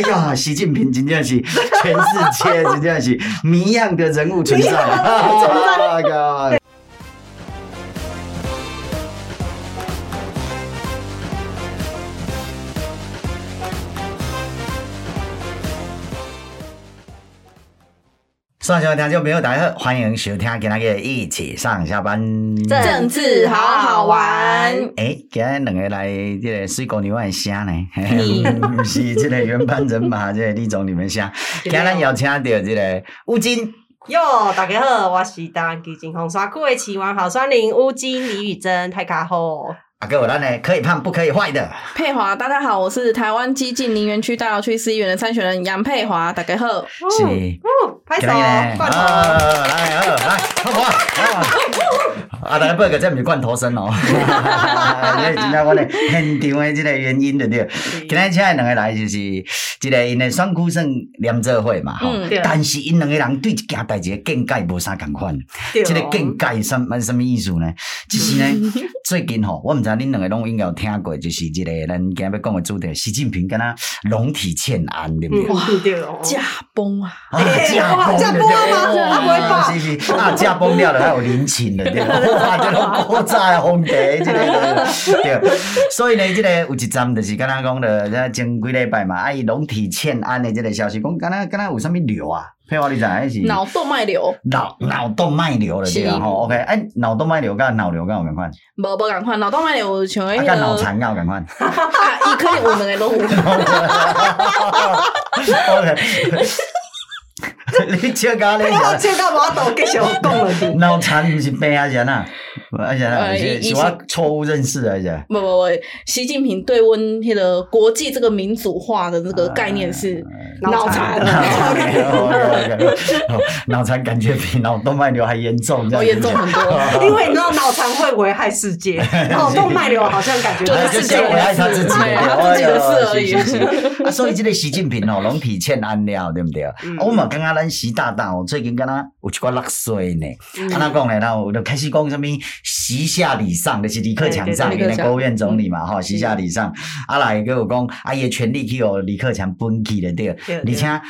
哎呀，习近平真正是全世界 真正是谜样的人物存在，存在。上小听众朋友大家好，欢迎收听今天的一起上下班，政治好好玩。哎、欸，今天两个来这个水果牛仔声呢，不是这个原班人马，这个李总你们声。今天邀请到这个乌金哟，大家好，我是台湾基金红沙库的期王好酸林乌金李宇珍，大家好。啊，各位咱呢，可以胖不可以坏的佩华，大家好，我是台湾基进林园区大寮区市议员的参选人杨佩华，大家好。是，拍手，罐头，来，好，来，好不好？啊，大家不要这不是罐头声哦。因为今天我哋现场的这个原因对不对？今天请两个来就是，这个因的选区算联做会嘛，吼。但是因两个人对一件代志见解无啥共款。这个见解什么什么意思呢？就是呢，最近吼，我唔知恁两个拢应该有听过，就是这个咱今日要讲的主题，习近平跟他龙体欠安，对不对？哇，驾崩啊！啊，驾崩吗？是是啊，驾崩掉了，还有陵寝了，对吧？哇，这种国债皇帝，这个对，所以呢，这个有一站就是刚刚讲的，这前几礼拜嘛，啊，伊龙体欠安的这个消息，讲刚刚刚刚有啥物聊啊？配合你知还是？脑动脉瘤。脑脑动脉瘤了，对啊，吼，OK，哎，脑动脉瘤跟脑瘤跟有共款？无无共款，脑动脉瘤像迄个。跟脑残有共款？伊可能有两个拢有。OK。你笑咖哩？我笑到我都继续讲了。脑残 不是病啊？人啊？而且啊，是是我错误认识而且。不不不，习近平对温迄个国际这个民主化的这个概念是脑残。脑残感觉比脑动脉瘤还严重，这样严重很多。因为你知道脑残会危害世界，脑动脉瘤好像感觉就是世界危害他自己，自己的事而已。啊，所以这个习近平哦，龙体欠安了，对不对？我嘛刚刚咱习大大哦，最近跟他有一挂落水呢。安，那讲呢，然后就开始讲什么？习下礼上，就是李克强上，因为国务院总理嘛，哈，习下礼上，啊来跟我讲，啊伊权力去哦李克强分去了，对，而且，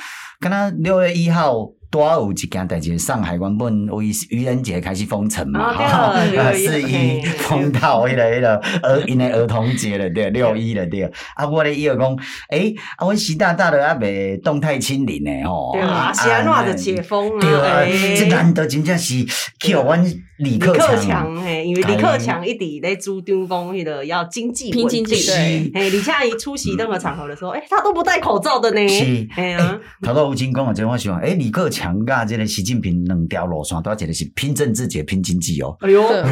跟他六月一号。多有一件代志，上海原本为愚人节开始封城嘛，哈，是以封到迄个迄个儿因为儿童节了，对，六一了，对。啊，我咧伊个讲，诶，啊，阮习大大的还未动态清零诶，吼，对啊，是安怎的解封啊？对，这难得真正是去互阮李克强，嘿，因为李克强一直在主张讲迄个要经济拼经济，对，嘿，李恰一出席任何场合的时候，诶，他都不戴口罩的呢，是，哎呀，头到吴京讲啊，这话是讲，诶，李克强。强噶，这个习近平两条路线，都要讲的是拼政治、解拼经济哦。哎呦，哎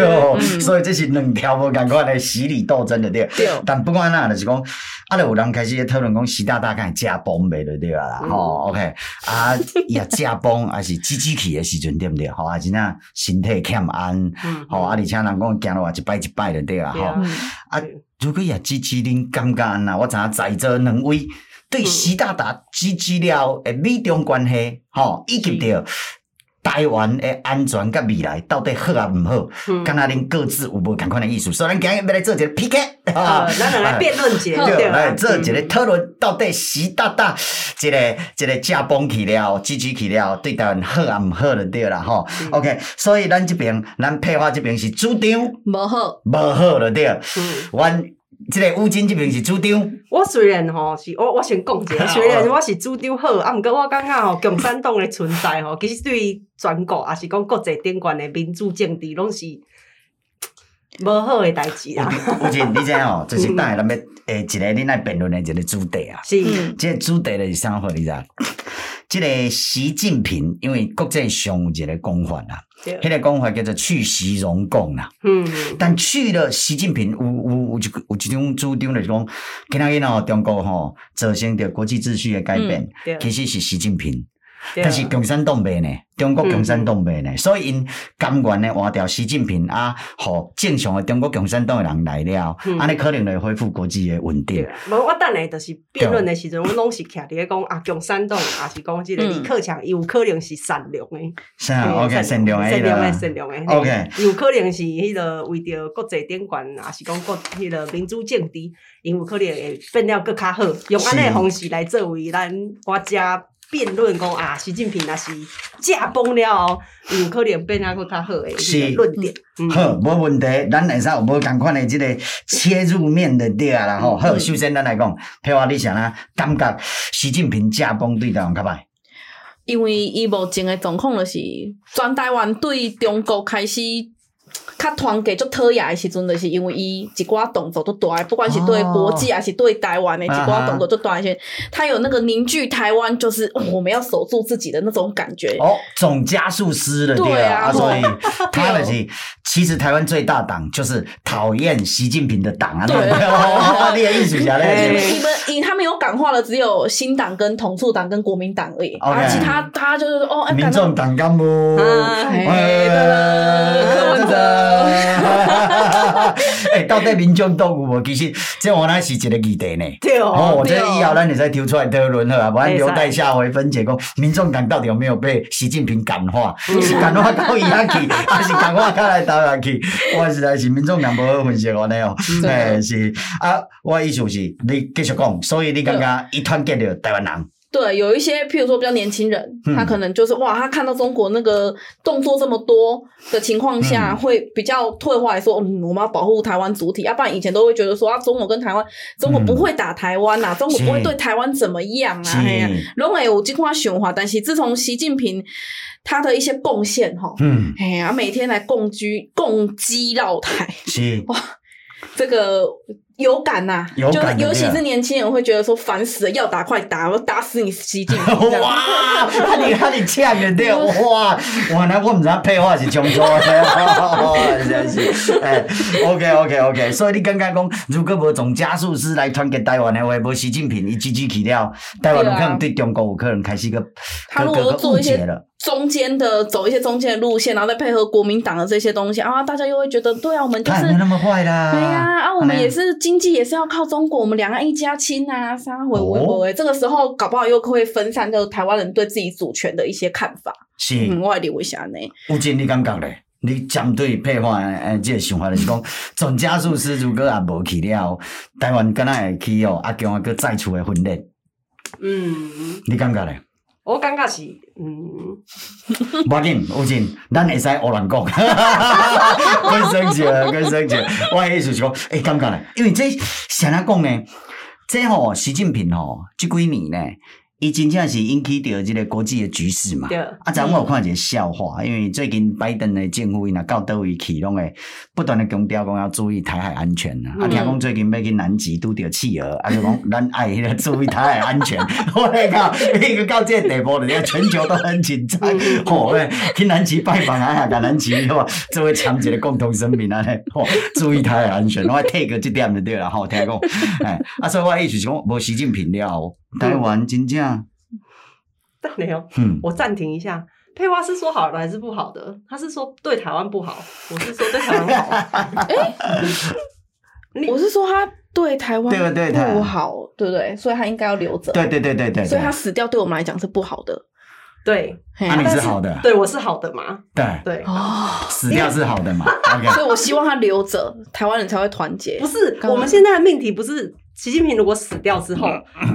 呦，所以这是两条无共款的洗礼斗争的对。对。但不管哪，就是讲，啊，就有人开始讨论讲，习大大敢驾崩袂对对啦？吼，OK，啊，也驾崩，还是积极去诶时阵对不对？吼啊，真正身体欠安，吼啊，而且人讲行路啊一摆一摆的对啊？吼，啊，如果也积极恁感觉呐，我知影在座两位。对习大大支持了诶，美中关系，吼，以及着台湾的安全甲未来到底好啊毋好？敢若恁各自有无共款的意思？所以咱今日要来做一个 PK，啊，咱来来辩论一下，对，来做一个讨论，到底习大大一个一个驾崩去了，支持去了，对台湾好啊毋好就对了，吼，OK，所以咱这边，咱佩华这边是主张无好，无好就对，阮。这个乌金即边是主张，我虽然吼是我我先讲者，虽然我是主张好，啊，毋过我感觉吼共产党诶存在吼，其实对于全国也是讲国际顶悬诶民主政治，拢是无好诶代志啊。乌金，你知影吼，就是等下咱要诶一个恁来辩论诶一个主题啊。是，即个主题就是啥货？你知？这个习近平，因为国际上有一个讲法啦，迄个讲法叫做去习荣共啦。嗯，但去了习近平有有有一有一种主张就是讲，今仔日哦中国吼造成着国际秩序的改变，对其实是习近平，对但是共产党袂呢，中国共产党袂呢，所以因甘愿呢换掉习近平啊，互正常的中国共产党的人来了，安尼可能会恢复国际的稳定。无我等下就是辩论的时阵，我拢是徛伫咧讲啊，共产党也是讲即个李克强有可能是善良的，是啊，OK，善良的，善良的，善良的，OK，有可能是迄个为着国际顶悬，也是讲国迄个民主政治，因有可能会变了更较好，用安尼的方式来作为咱国家。辩论讲啊，习近平若是驾崩了后，有可能变啊佫较好诶，是论点。嗯、好，无问题，咱会使有无共款诶即个切入面的对啊啦吼。好，首先咱来讲，譬如话你想啊，感觉习近平驾崩对台湾较歹？因为伊目前诶状况就是，全台湾对中国开始。较团结足讨厌的时阵，就是因为伊一寡动作都大，不管是对国际还是对台湾的一寡动作都大一些。他有那个凝聚台湾，就是、哦、我们要守住自己的那种感觉。哦，总加速师了，对啊，啊所以他的是 其实台湾最大党就是讨厌习近平的党啊。对，艺术家嘞？你们以他们有感化的只有新党跟统促党跟国民党而已，okay, 啊，其他他就是哦，欸、民众党干部。诶，到底民众党有无？其实这我那是一个议题呢。对哦，我这以后咱会再抽出来讨论好啊，不然留待下回分解。讲民众党到底有没有被习近平感化？是感化到伊遐去，还是感化到来台湾去？我实在是民众党无好分析安尼哦。哎，是啊，我意思是，你继续讲，所以你感觉一团结着台湾人。对，有一些譬如说比较年轻人，他可能就是哇，他看到中国那个动作这么多的情况下，会比较退化来说，嗯，我们要保护台湾主体。要不然以前都会觉得说啊，中国跟台湾，中国不会打台湾呐、啊，中国不会对台湾怎么样啊？哎呀，拢会有这块想法。但是自从习近平他的一些贡献哈，嗯，哎呀，每天来共居共击绕台，是哇，这个。有感呐、啊，就尤其是年轻人会觉得说烦死了，要打快打，我打死你习近平！哇，那你那你呛的对，哇，哇，那我唔知道配话是怎么做的，真是哎，OK OK OK，所以你刚刚讲，如果无总加速师来团结台湾的话，无习近平一支支去了，台湾有可能对中国有可能开始个他如果做一些中间的走一些中间的路线，然后再配合国民党的这些东西啊，大家又会觉得对啊，我们就是没那么坏啦，对呀啊，我们也是。经济也是要靠中国，我们两岸一家亲啊，啥回回回，这个时候搞不好又会分散，就台湾人对自己主权的一些看法。是，嗯、我留一下呢？吴静，你感觉咧？你针对配话诶，这个想法就是讲，总加速师如果也无去了，台湾敢若会去哦，阿强啊，搁再出来分裂。嗯，你感觉咧？我感觉是，嗯，无要紧，无紧，咱会使胡乱讲，更生气，更生气。我意思是讲，诶、欸，感觉咧，因为这谁来讲呢？这吼，习近平吼，这几年呢。伊真正是引起着即个国际的局势嘛？对。啊，昨我有看一个笑话，因为最近拜登的政府伊若到倒位去，拢会不断的强调讲要注意台海安全啊。嗯、啊，听讲最近要去南极拄着企鹅，啊就讲咱爱迄个注意台海安全。我来靠，伊个到这个地步了，全球都很紧张。吼、嗯，去南极拜访啊，甲南极吼，作为强一个共同声明啊，吼，注意台海安全。我 take 这点就对了，吼，听讲，哎，啊，所以我意思是讲，无习近平了。台湾真正，但没有，嗯，我暂停一下。佩花是说好的还是不好的？他是说对台湾不好，我是说对台湾好。哎，我是说他对台湾不好，对不对？所以他应该要留着。对对对对对，所以他死掉对我们来讲是不好的。对，那你是好的，对我是好的嘛？对对，哦，死掉是好的嘛 所以我希望他留着，台湾人才会团结。不是，我们现在的命题不是。习近平如果死掉之后，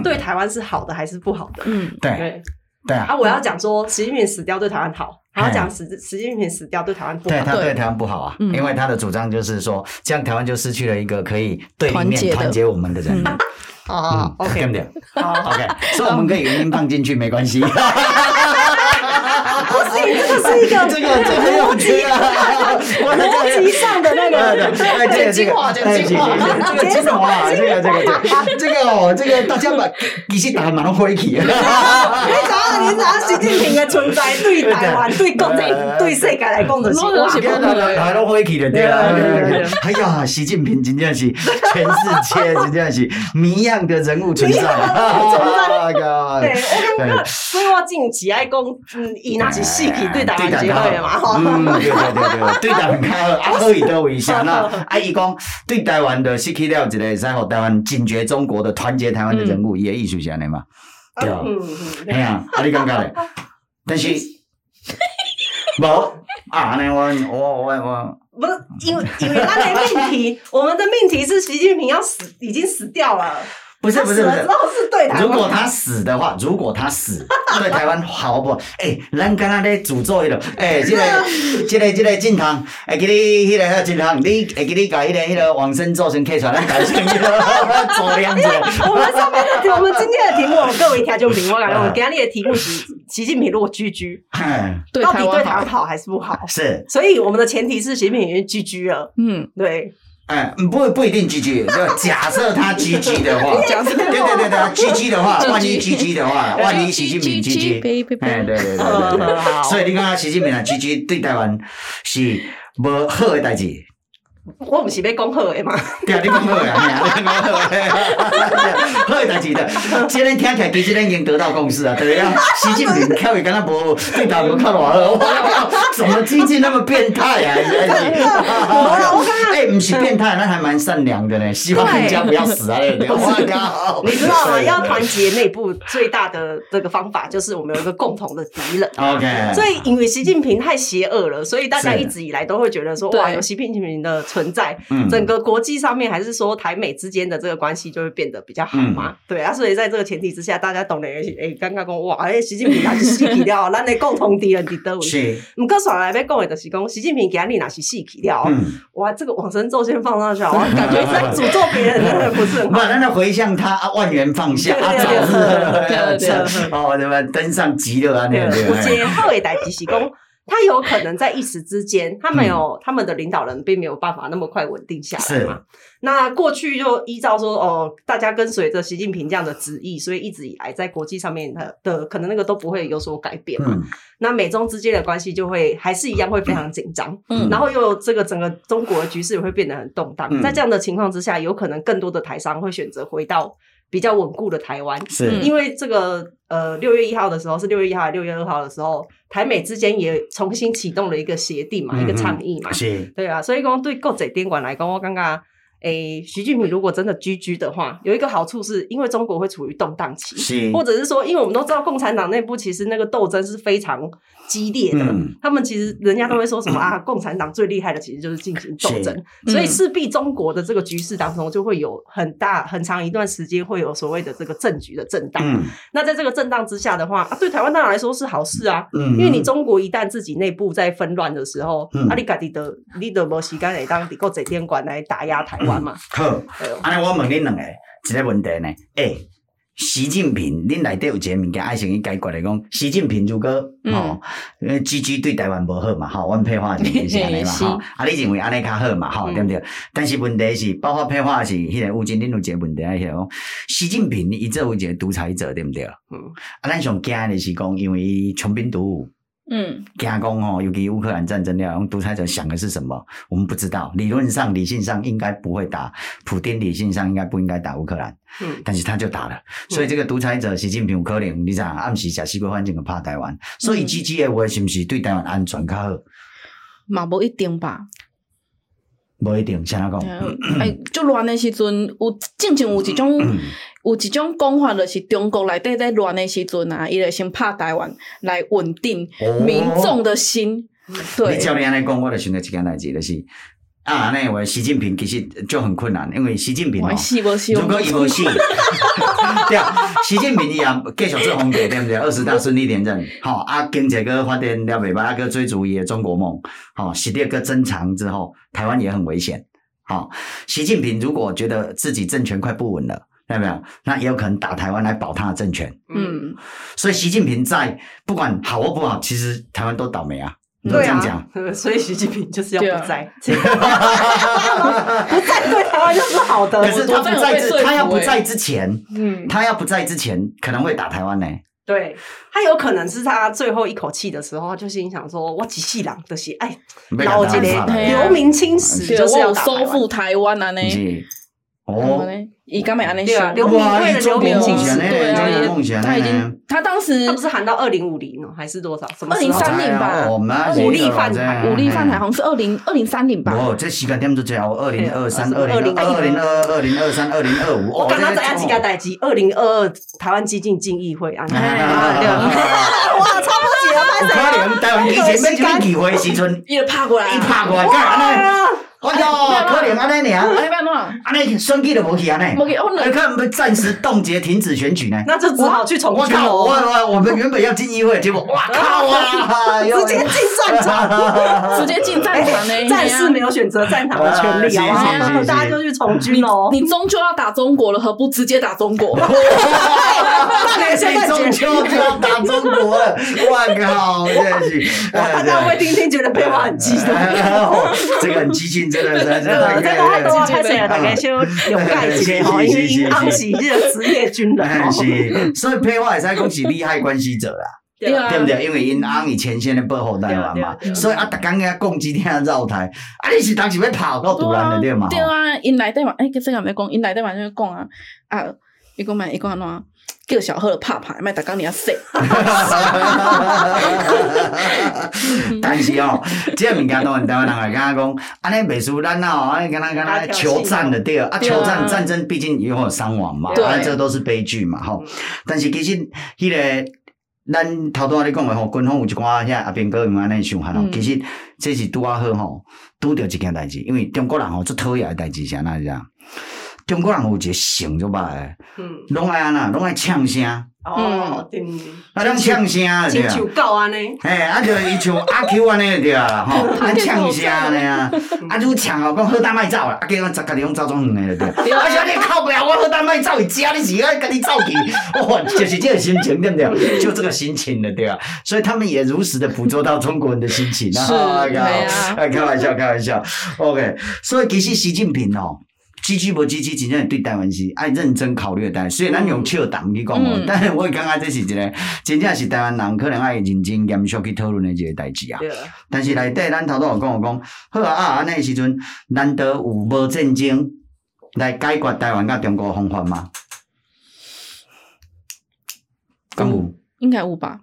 对台湾是好的还是不好的？嗯，对对啊。啊，我要讲说，习近平死掉对台湾好，然后讲习习近平死掉对台湾不好。对，他对台湾不好啊，因为他的主张就是说，这样台湾就失去了一个可以对立面团结我们的人。哦，OK，对不对？好，OK，所以我们可以原音放进去，没关系。不是，这个是一个这个这个很有趣啊，逻辑上的那个，哎，这个这个，哎，这个这个精华，这个这个这个哦，这个大家把其实打蛮欢喜的。你知道，你知道习近平的存在对台湾、对国内、对世界来讲的是哇，大家欢喜的对啊。哎呀，习近平真的是全世界真的是谜样的人物存在。对，所以我近期爱讲，嗯，伊那是死去 对台湾最好的嘛，嗯，对对对对，对台湾较好，啊，可以倒位啥啦？啊，伊讲对台湾的失去了一个使互台湾警觉中国的团结台湾的人物，伊的意思是安尼嘛？对啊，哎呀，啊，你感觉咧？但是，无啊，安尼我我我我，不是因为因为咱的命题，我们的命题是习近平要死，已经死掉了。不是不是不是，如果他死的话，如果他死，对台湾好不？哎，咱刚刚在诅咒一个，哎，这个 这个这个敬堂，哎，给你迄个迄个敬堂，你哎给你改迄个迄个往生咒先刻出来，咱改成迄个 做样子。我们上面的题，我们今天的题目，各位听众朋友，我感觉我们今天的题目是习近平如果居居，到底对台湾好还是不好？是，所以我们的前提是习近平已经居居了。嗯，对。哎，不不一定 GG，就假设他 GG 的话，对对对对，GG 的话，万一 GG 的话，万一习近平 GG，哎，对对对对对，所以你看习近平啊，GG 对台湾是无好的代志。我不是要讲好的嘛？对啊，你讲好的啊，你讲好诶，好诶代志的。今天听起来其实咱已经得到共识啊，对 啊。习近平看会跟他无对台无看偌好，哇，怎么经济那么变态啊？真是。我刚刚哎，不是变态，那还蛮善良的呢。希望人家不要死啊，对不对？你知道吗？要团结内部最大的这个方法，就是我们有一个共同的敌人。OK。所以因为习近平太邪恶了，所以大家一直以来都会觉得说，哇，有习近平的。存在整个国际上面，还是说台美之间的这个关系就会变得比较好嘛？嗯、对啊，所以在这个前提之下，大家懂得诶，刚刚讲哇，哎，习近平他是死去了，咱的共同敌人伫倒位。是，唔过上来要讲的就是讲，习近平今日那是死去了，嗯、哇，这个往生咒先放上去，我感觉在诅咒别人，真的不是很好。那那回向他啊，万元放下啊，早日 哦，对吧？登上极乐啊，对。有一个好的代志是讲。他有可能在一时之间，他没有、嗯、他们的领导人并没有办法那么快稳定下来嘛。那过去就依照说，哦，大家跟随着习近平这样的旨意，所以一直以来在国际上面的的可能那个都不会有所改变嘛。嗯、那美中之间的关系就会还是一样会非常紧张，嗯，然后又这个整个中国的局势也会变得很动荡。嗯、在这样的情况之下，有可能更多的台商会选择回到。比较稳固的台湾，是因为这个呃，六月一号的时候是六月一号还是六月二号的时候，台美之间也重新启动了一个协定嘛，嗯、一个倡议嘛，是对啊，所以讲对国际监管来讲，我刚刚。诶，习近平如果真的居居的话，有一个好处是因为中国会处于动荡期，是或者是说，因为我们都知道共产党内部其实那个斗争是非常激烈的，嗯、他们其实人家都会说什么啊，共产党最厉害的其实就是进行斗争，是所以势必中国的这个局势当中就会有很大很长一段时间会有所谓的这个政局的震荡。嗯、那在这个震荡之下的话，啊、对台湾当然来说是好事啊，嗯、因为你中国一旦自己内部在纷乱的时候，嗯、啊，你家己的你的没时间来当国际电管来打压台湾。嗯好，安尼我问恁两个一个问题呢？诶、欸，习近平，恁内底有一个物件爱先去解决的，讲习近平如果吼，因为 GG 对台湾无好嘛，吼，阮配话就是安尼嘛，吼，啊，你认为安尼较好嘛，吼，对毋对？但是问题是，包括配话是，迄个吴京恁有一个问题爱讲，习近平伊做为一个独裁者，对毋对？嗯，啊，咱上惊的是讲，因为穷兵黩武。嗯，加工哦，尤其乌克兰战争了，用独裁者想的是什么？我们不知道。理论上、理性上应该不会打普丁，理性上应该不应该打乌克兰。嗯，但是他就打了。所以这个独裁者习近平有可能，你知道，暗时假西瓜环境个怕台湾。所以 GG 的话是不是对台湾安全较好？嘛，不一定吧。不一定，像他讲，哎，就乱的时阵，有正常有一种，有一种讲法，就是中国内底在乱的时阵啊，伊就先拍台湾来稳定民众的心。对，你照你安尼讲，我就想到一件代志，就是啊，那我习近平其实就很困难，因为习近平哦，如果伊无死，对啊，习近平伊也继续做皇帝，对不对？二十大顺利连任，好啊，经济个发展了袂歹，啊个追逐伊的中国梦，好，实力个增强之后，台湾也很危险。好，习近平如果觉得自己政权快不稳了。有没有？那也有可能打台湾来保他的政权。嗯，所以习近平在不管好或不好，其实台湾都倒霉啊。你都这样讲，对啊，所以习近平就是要不在，不在对台湾就是好的。可是他不在之，他要不在之前，嗯，他要不在之前，可能会打台湾呢。对，他有可能是他最后一口气的时候，他就心想说：“我几细郎的是哎，老几年留名青史，就是要收复台湾啊！”那哦。以刚美安那对啊，留名为了留名青史，对啊，他已经，他当时他不是喊到二零五零哦，还是多少？什么二零三零吧？武力犯台，武力犯台好像是二零二零三零吧？哦，这时间点就这样，二零二三、二零二零二二、二零二三、二零二五。我刚刚在亚几个代机，二零二二台湾激进进议会 啊，哇，超不起了，不可能，台湾以前没这么机会时阵，一拍过来，一拍过来，干啥呢？哎哟，可怜安尼尔，安尼办喏，安尼选举都无去安尼，无去，我你看，我们暂时冻结停止选举呢，那就只好去重选我我我们原本要进议会，结果哇靠啊，直接进战场，直接进战场呢，战士没有选择战场。的权利啊，大家就去从军喽。你终究要打中国了，何不直接打中国？那你现在终究就要打中国了，我靠，真的是，大家会听听觉得配话很激动，这个很激进。真的，真的，真的，真的，真的，大家先了解一下吼，因为因安是这个职业军人，是，所以配话也是讲是利害关系者啦，对不对？因为因安以前线的保护台湾嘛，所以啊，逐工个攻击听绕台，啊，你是当时要跑到独兰的对嘛？对啊，因内底嘛，诶，这个没讲，因内底嘛就讲啊，啊，伊讲嘛，伊讲安怎？叫小贺拍拍，卖逐工你要说。但是哦，即个物件当然台湾人会讲讲，安尼袂输咱哦，安尼敢若敢若求战的对啊，求战战争毕竟也有伤亡嘛，啊，这都是悲剧嘛，吼。但是其实，迄个咱头拄仔你讲的吼，军方有一寡遐阿兵哥用安尼想法吼，其实这是拄啊好吼，拄着一件代志，因为中国人吼最讨厌的代志是安怎样？中国人有一个性就歹诶，拢爱安那，拢爱呛声。哦，对。啊，拢呛声对啊。像狗安尼。嘿，啊，就伊像阿 Q 安尼对啊，吼，啊呛声安尼啊，啊，愈呛哦，讲好胆莫走啦，啊，叫我十家己拢走总远诶对。而且你靠不了，我好胆莫走，伊家你是爱家己走去，哇，就是这个心情对不对？就这个心情了对啊，所以他们也如实的捕捉到中国人的心情啊。是，对啊。哎，开玩笑，开玩笑。OK，所以其实习近平哦。支持无积极，真正对台湾是爱认真考虑的代。虽然咱用笑谈去讲哦，但是我感觉这是一个真正是台湾人可能爱认真严肃去讨论的一个代志啊。但是内底咱头拄有讲有讲，好啊，安尼时阵难得有无战争来解决台湾甲中国方法吗？敢有？应该有吧。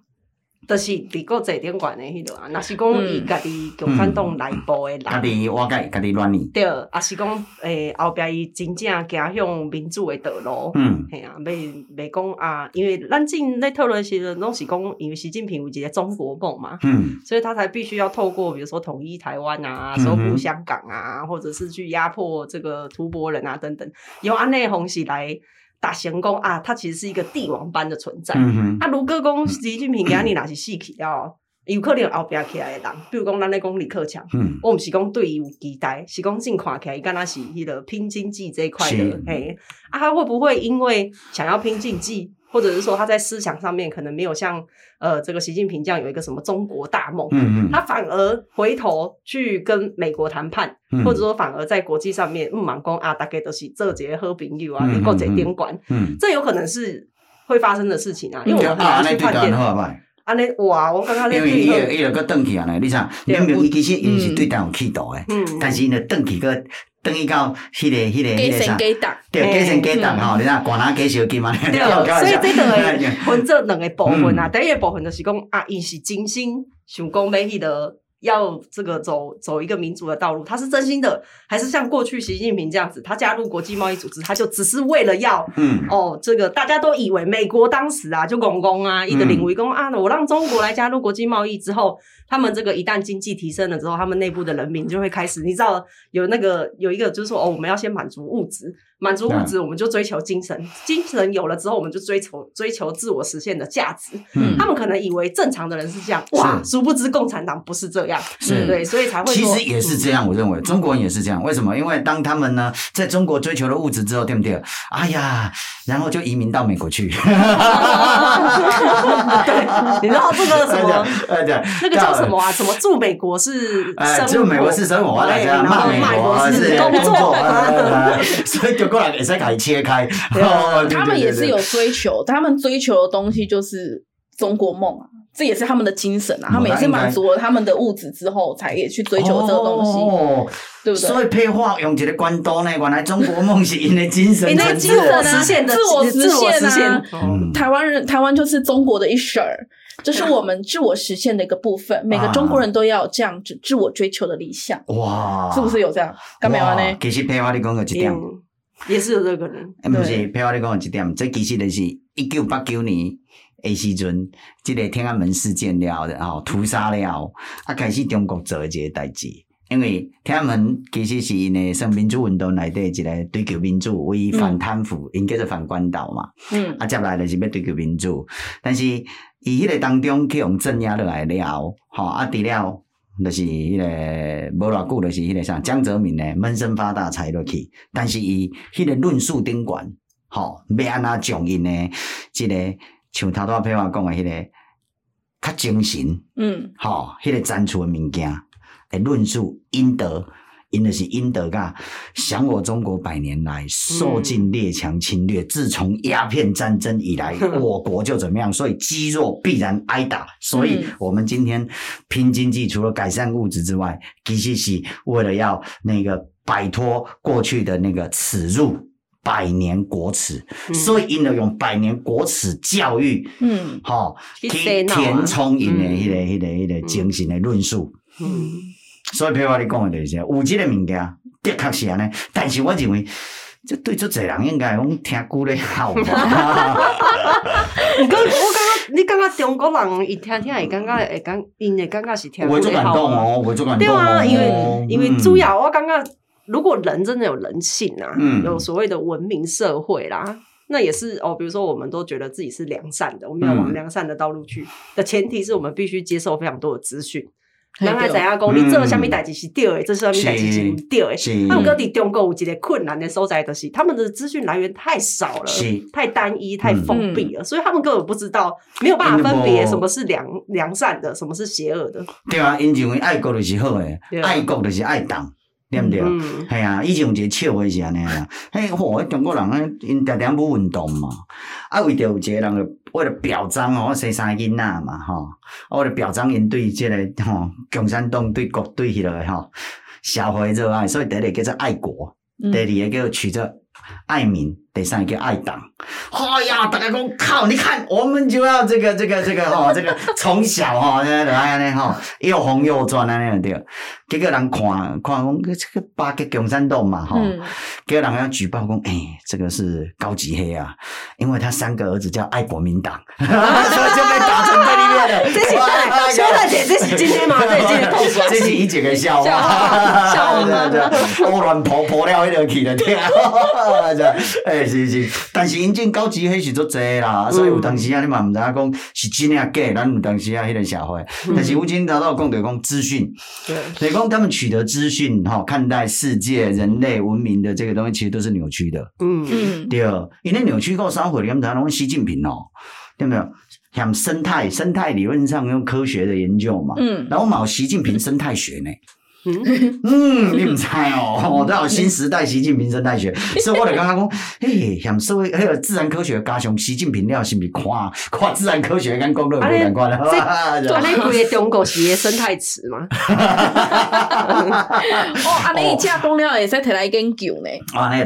就是伫国际顶悬的迄落啊，若是讲伊家己共产党内部的人，家己瓦解，家己乱念。对，啊是讲诶后壁伊真正行向民主的道路。嗯，系啊，袂袂讲啊，因为咱之前咧讨论时阵，拢是讲因为习近平有一个中国梦嘛，嗯，所以他才必须要透过比如说统一台湾啊、收复香港啊，或者是去压迫这个吐蕃人啊等等，用安内方式来。达成功啊，他其实是一个帝王般的存在。嗯、如果讲习近平今你若是死去了，有可能后壁起来的人，比如讲咱咧讲李克强，嗯、我毋是讲对伊有期待，是讲真看起来伊敢若是迄个拼经济这一块的。是嘿，啊，他会不会因为想要拼经济？或者是说他在思想上面可能没有像呃这个习近平这样有一个什么中国大梦，嗯嗯，他反而回头去跟美国谈判，嗯、或者说反而在国际上面嗯忙讲啊，大概都是这些好朋友啊，你国际顶管，嗯，这有可能是会发生的事情啊，因为我很难去判断。啊，你哇，我感觉因为伊个伊个个转去啊，你想，明明伊其实伊是对咱有企图诶，嗯，但是伊个转去个。等于到迄个、迄个、迄个啥？对，加成加蛋吼，你看，寡人加小金嘛。对，所以这个 分做两个部分啊。第一个部分就是讲啊，伊是真心想讲要迄个。要这个走走一个民主的道路，他是真心的，还是像过去习近平这样子，他加入国际贸易组织，他就只是为了要，嗯，哦，这个大家都以为美国当时啊就拱拱啊，一个领围攻啊，我让中国来加入国际贸易之后，他们这个一旦经济提升了之后，他们内部的人民就会开始，你知道有那个有一个就是说哦，我们要先满足物质。满足物质，我们就追求精神，精神有了之后，我们就追求追求自我实现的价值。嗯，他们可能以为正常的人是这样，哇，殊不知共产党不是这样，是对，所以才会。其实也是这样，我认为中国人也是这样。为什么？因为当他们呢，在中国追求了物质之后，对不对？哎呀，然后就移民到美国去。对，你知道这个什么？那个叫什么啊？什么住美国是？哎，住美国是生活，然后卖美国是工作。所以就。过来也是可以切开，他们也是有追求，他们追求的东西就是中国梦啊，这也是他们的精神啊。他们也是满足了他们的物质之后，才也去追求这个东西，哦、对不对？所以配话用一个关刀呢，原来中国梦是因为精神，自我实现的，自我实现啊。台湾人，台湾就是中国的一省，这是我们自我实现的一个部分。每个中国人都要有这样子自我追求的理想，哇，是不是有这样？干没完呢？其实配话你讲个几点？也是有这个人，毋是，譬如你讲一点，这其实就是一九八九年诶时阵，这个天安门事件了的吼，屠杀了，啊，开始中国做一个代志，因为天安门其实是因诶算民主运动内底一个追求民主，为反贪腐，因叫做反关岛嘛，嗯，啊，接来就是要追求民主，但是伊迄个当中去用镇压落来了，吼，啊，除了。就是迄个无偌久，就是迄个啥江泽民诶闷声发大财落去，但是伊迄个论述顶悬，吼，要安怎将因诶，即个像头拄仔话讲诶迄个较精神，嗯，吼，迄个 zan 厝诶物件，诶论述应得。因的是英德噶，想我中国百年来受尽列强侵略，嗯、自从鸦片战争以来，我国就怎么样，所以积弱必然挨打。所以我们今天拼经济，除了改善物质之外，其实是为了要那个摆脱过去的那个耻辱，百年国耻。嗯、所以因的用百年国耻教育，嗯，好，去填充因的迄个、迄个、迄个精神的论述，嗯。嗯所以，譬如话你讲的就是，有这个物件，的确是安尼。但是我认为，这对足侪人应该讲听久了好。我刚我刚刚，你刚刚中国人一听听，会感觉会感，因会感觉是听久了好。会做感动哦，会做感动。对啊，因为因为主要我刚刚，如果人真的有人性啊，嗯、有所谓的文明社会啦，那也是哦。比如说，我们都觉得自己是良善的，我们要往良善的道路去。嗯、的前提是我们必须接受非常多的资讯。人还知影讲，你做啥物代志是对的，做啥物代志是毋对的。他们搁伫中国有一个困难的所在，就是他们的资讯来源太少了，太单一、太封闭了，所以他们根本不知道，没有办法分别什么是良良善的，什么是邪恶的。对啊，因认为爱国就是好诶，爱国就是爱党，对不对？系啊，以前有一个笑话是安尼啊，嘿，嚯，中国人诶，因常常不运动嘛，啊，为着有一个人。为了表彰哦，我生三个囡仔嘛，吼，为了表彰因对这个吼共产党对国对迄个吼社会热爱，所以第一个叫做爱国，第二个叫做取着爱民。第三个爱党，哎呀，大家讲靠，你看我们就要这个这个这个哈，这个从小哈，来来来哈，又红又专那样对，结果人看看讲这个八个共产党嘛哈，结果人要举报讲，哎，这个是高级黑啊，因为他三个儿子叫爱国民党，所以就被打成这里面的。这是肖大姐，这是今天吗？这是这是一整个笑话，笑话，对对，乌乱婆婆了一条去了，对啊，哎。是是，但是因进高级迄是足济啦，所以有当时啊，你嘛毋知影讲是真啊假，咱有当时啊，迄个社会。但是吴京头到讲着讲资讯，对，所以讲他们取得资讯吼，看待世界、人类文明的这个东西，其实都是扭曲的。嗯。嗯，对，因为扭曲够三回，你们知影讲习近平哦，对没有？像生态，生态理论上用科学的研究嘛，嗯，然后嘛有习近平生态学呢。嗯，嗯，你唔猜哦，我 都有新时代习近平生态学，所以我就刚刚讲，嘿，像社会还有自然科学加上习近平了，是不是看看自然科学跟公路不相关了？这安尼规个中国是个生态池吗？哦，安尼一架公了也在提来研究呢。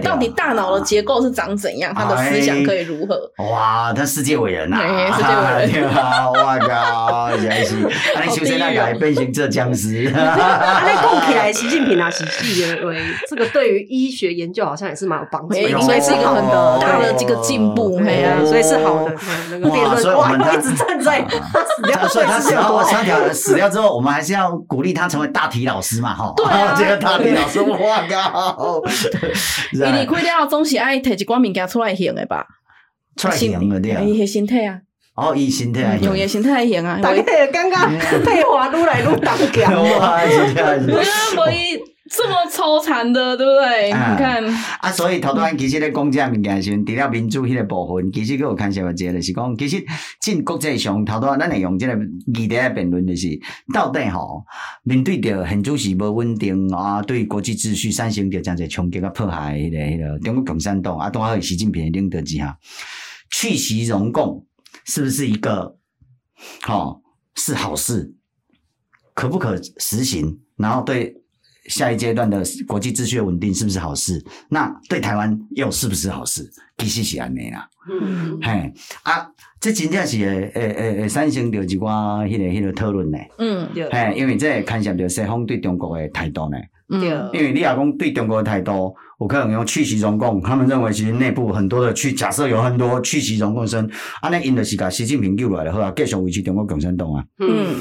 到底大脑的结构是长怎样？他的思想可以如何？哇，他世界伟人呐！世界伟人啊！我靠，真是，安尼修仙那个变成这僵尸。供起来，习近平啊，习系认为这个对于医学研究好像也是蛮有帮助的，所以是一个很大的这个进步，嘿啊，所以是好的。那个辩论哇，我一直站在死掉，所以他死掉，三条死掉之后，我们还是要鼓励他成为大体老师嘛，哈。对啊，这个大体老师，哇靠！你离开了总是爱提一寡物件出来行的吧？出来行的对啊，伊个身体啊。哦，以身体来用伊身体来行啊！大家刚刚配话愈来愈重强。哇，是这样以这么超残的，对不对？啊、你看啊，所以头端其实咧讲这物件时，除了民主迄个部分，其实佫有看啥物事，就是讲，其实进国际上头端，咱会用这个议题来辩论，就是到底吼面对着现主席无稳定啊，对国际秩序产生着真侪冲击啊迫害，迄个迄个中国共产党啊，当好习近平的领导之下，去习容共。是不是一个好、哦、是好事？可不可实行？然后对下一阶段的国际秩序稳定是不是好事？那对台湾又是不是好事？其实是安尼啦。嗯，嘿啊，这真正是会会会会产生着一寡迄个迄个讨论呢。嗯，对。嘿，因为这会牵涉着西方对中国的态度呢。嗯，因为你亚公对中国的态度。我可能用去其中共，他们认为其实内部很多的去假设有很多去其中共生，安尼因就是甲习近平救来了，好啊，继续维持中国共产党啊。嗯，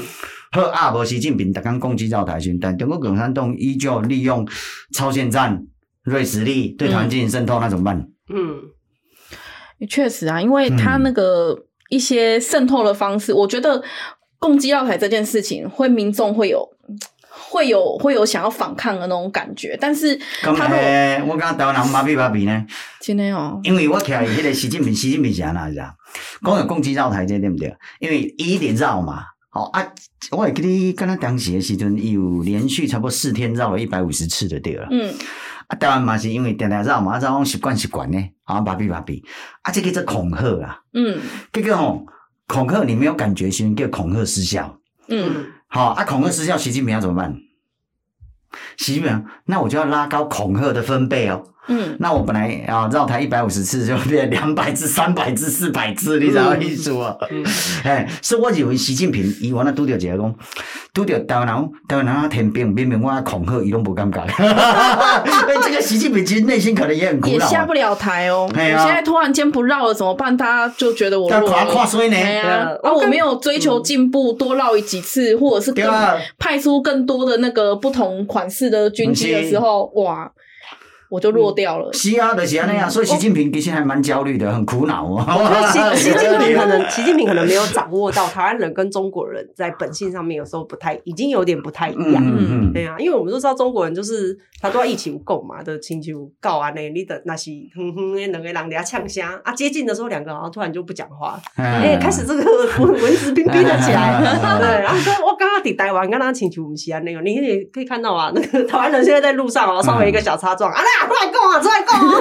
好啊，无习近平逐工攻击到台军，但中国共产党依旧利用超限战、锐实力对台湾进行渗透，嗯、那怎么办？嗯，确实啊，因为他那个一些渗透的方式，嗯、我觉得攻击绕台这件事情，会民众会有。会有会有想要反抗的那种感觉，但是他们我刚刚台湾人麻痹麻痹呢，真的哦，因为我看迄个习近平，习近平是安怎样，讲有攻击绕台这对不对？因为伊一直绕嘛，好啊，我会记你跟他当时的时阵，有连续差不多四天绕了一百五十次的对了，嗯，啊，台湾嘛是因为定定绕嘛，啊，这种习惯习惯呢，啊，麻痹麻痹，啊，这个叫恐吓啦，嗯，这个吼恐吓你没有感觉先叫恐吓失效，嗯。好啊！恐吓失效，习近平要怎么办？习近平，那我就要拉高恐吓的分贝哦。嗯，那我本来啊绕台一百五十次，就变两百次、三百次、四百次，你知道意思啊？嗯，哎，所以我认为习近平伊原来拄着一个讲，拄着台湾人，台湾人他天兵，明明我恐吓伊拢不尴尬。哎，这个习近平其实内心可能也很苦恼，也下不了台哦。哎呀，现在突然间不绕了怎么办？大家就觉得我他跨跨衰呢。哎呀，啊，我没有追求进步，多绕一几次，或者是更派出更多的那个不同款式的军机的时候，哇。我就落掉了。是啊，就是安尼啊，所以习近平其实还蛮焦虑的，很苦恼。我觉得习 习近平可能，习近平可能没有掌握到台湾人跟中国人在本性上面有时候不太，已经有点不太一样。嗯嗯。对啊，因为我们都知道中国人就是他都要一起共嘛，的请求告啊那，你的那是哼哼那两个人家呛声啊，接近的时候两个人突然就不讲话，哎，开始这个文文质彬彬的起来。对，然后说我刚刚抵台湾，刚刚请求我们西安那个，你也可以看到啊，那个台湾人现在在路上啊，稍微一个小擦撞啊。出来供啊！出来供啊！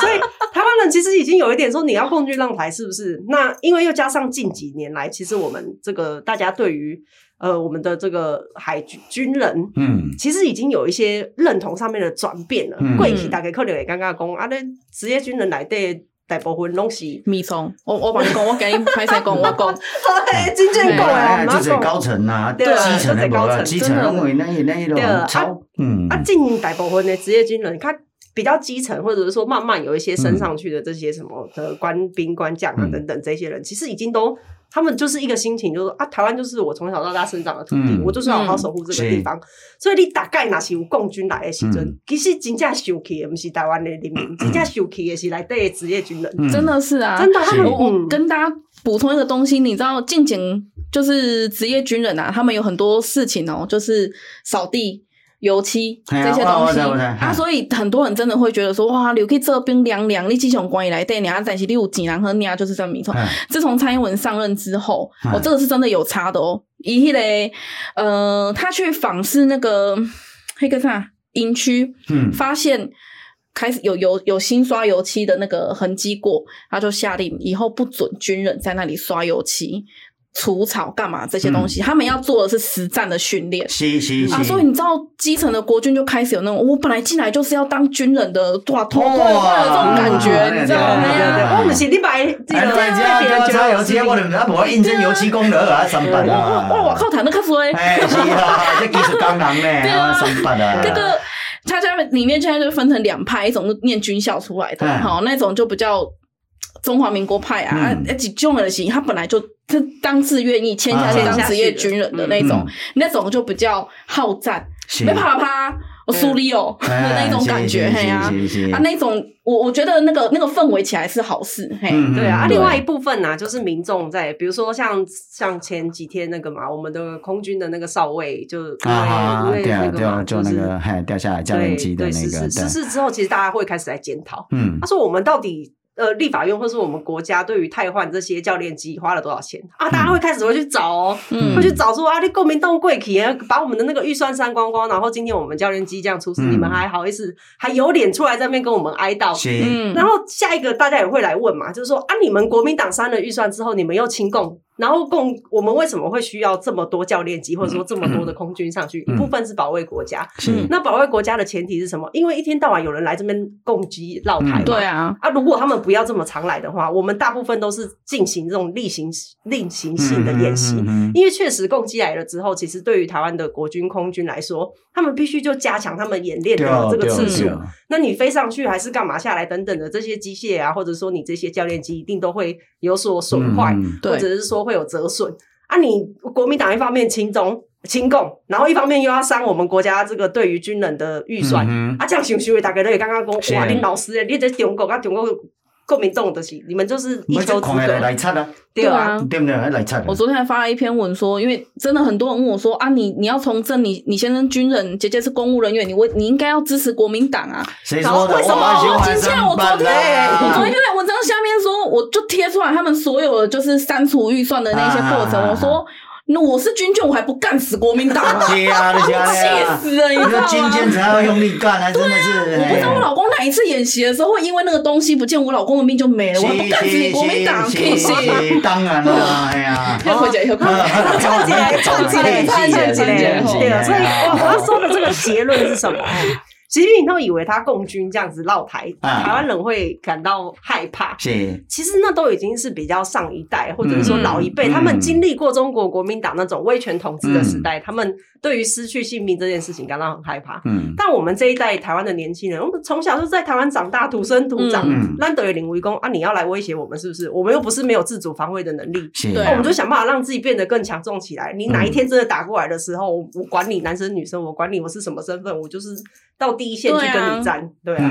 所以台湾人其实已经有一点说，你要共军让台是不是？那因为又加上近几年来，其实我们这个大家对于呃我们的这个海军军人，嗯，其实已经有一些认同上面的转变了。贵体大概可能也刚刚讲啊，那职业军人来对。大部分拢是米虫，我我帮你讲，我跟你拍摄讲，我讲，真正讲诶，就是高层啊，基层的高层，基层认为那那种超，嗯，啊，进大部分的职业军人，他比较基层，或者是说慢慢有一些升上去的这些什么的官兵官将啊等等，这些人其实已经都。他们就是一个心情，就是说啊，台湾就是我从小到大生长的土地，我就是要好好守护这个地方。所以你大概那是有共军来的时阵，其实真正受气的不是台湾的人民，真正受气的是来对职业军人。真的是啊，真的。我我跟大家补充一个东西，你知道，近景就是职业军人啊，他们有很多事情哦，就是扫地。油漆这些东西啊，所以很多人真的会觉得说，哇，你可以这冰凉凉，你这种关系来对，你要在一起六几然和你啊就是这么没错。自从蔡英文上任之后，我、哦、这个是真的有差的哦。一嘞，呃，他去访视那个那个啥营区，嗯，发现开始有有有新刷油漆的那个痕迹过，他就下令以后不准军人在那里刷油漆。除草干嘛这些东西，他们要做的是实战的训练。是是是。啊，所以你知道基层的国军就开始有那种，我本来进来就是要当军人的，哇，脱光了这种感觉，你知道吗？我们是你买这个加加油漆，我哋唔系无应征油漆工的啊，三八啊。哇我靠，谈得可衰。哎，是啊，这技术工人呢，对啊，三八啊。这个他家里面现在就分成两派，一种是念军校出来的，好，那种就比较。中华民国派啊，啊，几种的行，他本来就他当自愿意签下去当职业军人的那种，那种就比较好战，没啪啪，我输你哦的 那种感觉，嘿呀，啊，那种我我觉得那个那个氛围起来是好事，嘿，对啊，另外一部分呢，就是民众在，比如说像像前几天那个嘛，我们的空军的那个少尉就啊，对啊，就就那个嘿掉下来教练机的那个，失事之后，其实大家会开始来检讨，嗯，他说我们到底。呃，立法院或是我们国家对于汰换这些教练机花了多少钱啊？大家会开始会去找哦，嗯、会去找说啊，你国民党贵体把我们的那个预算删光光，然后今天我们教练机这样出事，嗯、你们还好意思还有脸出来在那边跟我们哀悼？嗯，然后下一个大家也会来问嘛，就是说啊，你们国民党删了预算之后，你们又亲共。然后共我们为什么会需要这么多教练机，或者说这么多的空军上去？嗯、一部分是保卫国家。是、那保卫国家的前提是什么？因为一天到晚有人来这边共机绕台嘛。嗯、对啊。啊，如果他们不要这么常来的话，我们大部分都是进行这种例行例行性的演习。嗯因为确实共机来了之后，其实对于台湾的国军空军来说，他们必须就加强他们演练的这个次数。那你飞上去还是干嘛下来等等的这些机械啊，或者说你这些教练机一定都会有所损坏，嗯、或者是说。会有折损啊！你国民党一方面亲中亲共，然后一方面又要伤我们国家这个对于军人的预算、嗯、啊！这样行不行，大家都也刚刚讲，哇，林老师诶，你这中国啊，中国国民党的是你们就是一州之隔，对啊，对不对？来我昨天还发了一篇文说，因为真的很多人问我说啊，你你要从政，你你先生军人，姐姐是公务人员，你为你应该要支持国民党啊？谁说的？为什么？我今天我昨天我昨天就在文章下面说，我就贴出来他们所有的就是删除预算的那些过程，我说。那我是军眷，我还不干死国民党吗？气死了，你知道吗？军舰才要用力干啊！真的是，我不知道我老公哪一次演习的时候会因为那个东西不见，我老公的命就没了。我还不干死你国民党，气死！当然了，哎呀，要回家以后看，串 起来，串起来，串起来，对啊。所以我我要说的这个结论是什么？其实你都以为他共军这样子绕台，台湾人会感到害怕。是，其实那都已经是比较上一代，或者是说老一辈，他们经历过中国国民党那种威权统治的时代，他们对于失去性命这件事情感到很害怕。嗯，但我们这一代台湾的年轻人，我们从小就在台湾长大，土生土长，难得有领围攻啊！你要来威胁我们，是不是？我们又不是没有自主防卫的能力，对，我们就想办法让自己变得更强壮起来。你哪一天真的打过来的时候，我管你男生女生，我管你我是什么身份，我就是。到第一线去跟你战，对啊，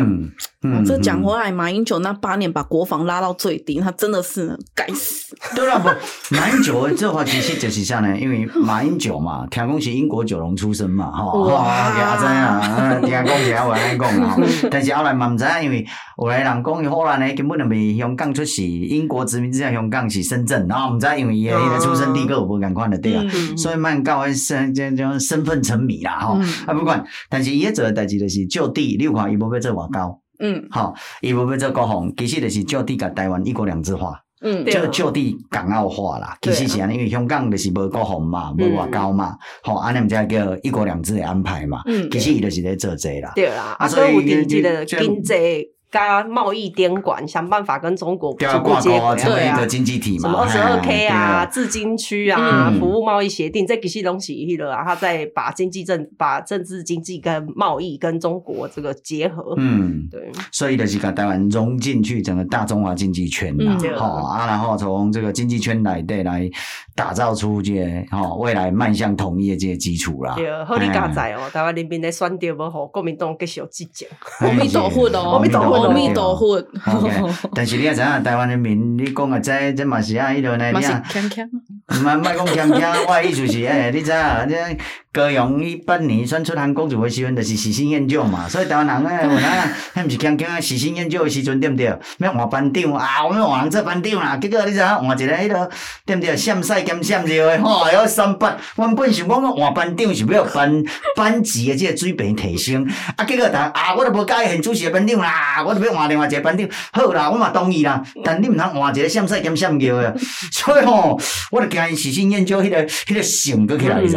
嗯，这讲回来，马英九那八年把国防拉到最低，他真的是该死。对了，不，马英九的这话其实就是啥呢？因为马英九嘛，听讲是英国九龙出身嘛，吼，哇，阿知啊，听讲是阿话安讲啊，但是后来嘛唔知，因为有来人讲，伊荷兰呢根本就未香港出世，英国殖民之下香港是深圳，然后唔知因为伊个出生地个有无共款的对啊，所以蛮搞身这这身份沉迷啦，吼，啊不管，但是伊做的代志。就是就地，你有看伊无要做外交，嗯，好，伊无要做国防，其实就是就地甲台湾一国两制化，嗯，就就地港澳化啦。其实是安尼，因为香港就是无国防嘛，无外交嘛，吼，安尼毋才叫一国两制的安排嘛。嗯，其实伊就是咧做这啦。对啦，啊，所以有经济的经济。加贸易监管，想办法跟中国逐步接轨，成为一个经济体嘛。什么二十二 K 啊，自经区啊，服务贸易协定，这几些东西去了啊，他再把经济政、把政治经济跟贸易跟中国这个结合。嗯，对。所以就是把台湾融进去整个大中华经济圈啦，好啊，然后从这个经济圈来对来打造出这好未来迈向统一的这些基础啦。对，好你加载哦，台湾人民的选择无好，国民党继续有积极。阿弥陀佛哦，阿弥陀佛。阿弥陀佛。但是你也知影，台湾人民，你讲个这这嘛是啊，迄度呢，你啊，强强，唔讲强强，我意思是，诶，你知影，这高雄伊八年选出韩国组的时阵，就是喜新厌旧嘛，所以台湾人诶，有哪，迄毋是讲讲喜新厌旧的时阵，对毋对？要换班长啊，我们换人做班长啦，结果你知影换一个迄个，对毋对？闪赛兼闪热的，吼，还要三八，原本想讲我换班长是要班班级的这个水平提升，啊，结果他啊，我都无介意现主席的班长啦，我都要换另外一个班长。好啦，我嘛同意啦，但你毋通换一个闪赛兼闪热的，所以吼，我就惊喜新厌旧迄个迄个性搁起来，你知？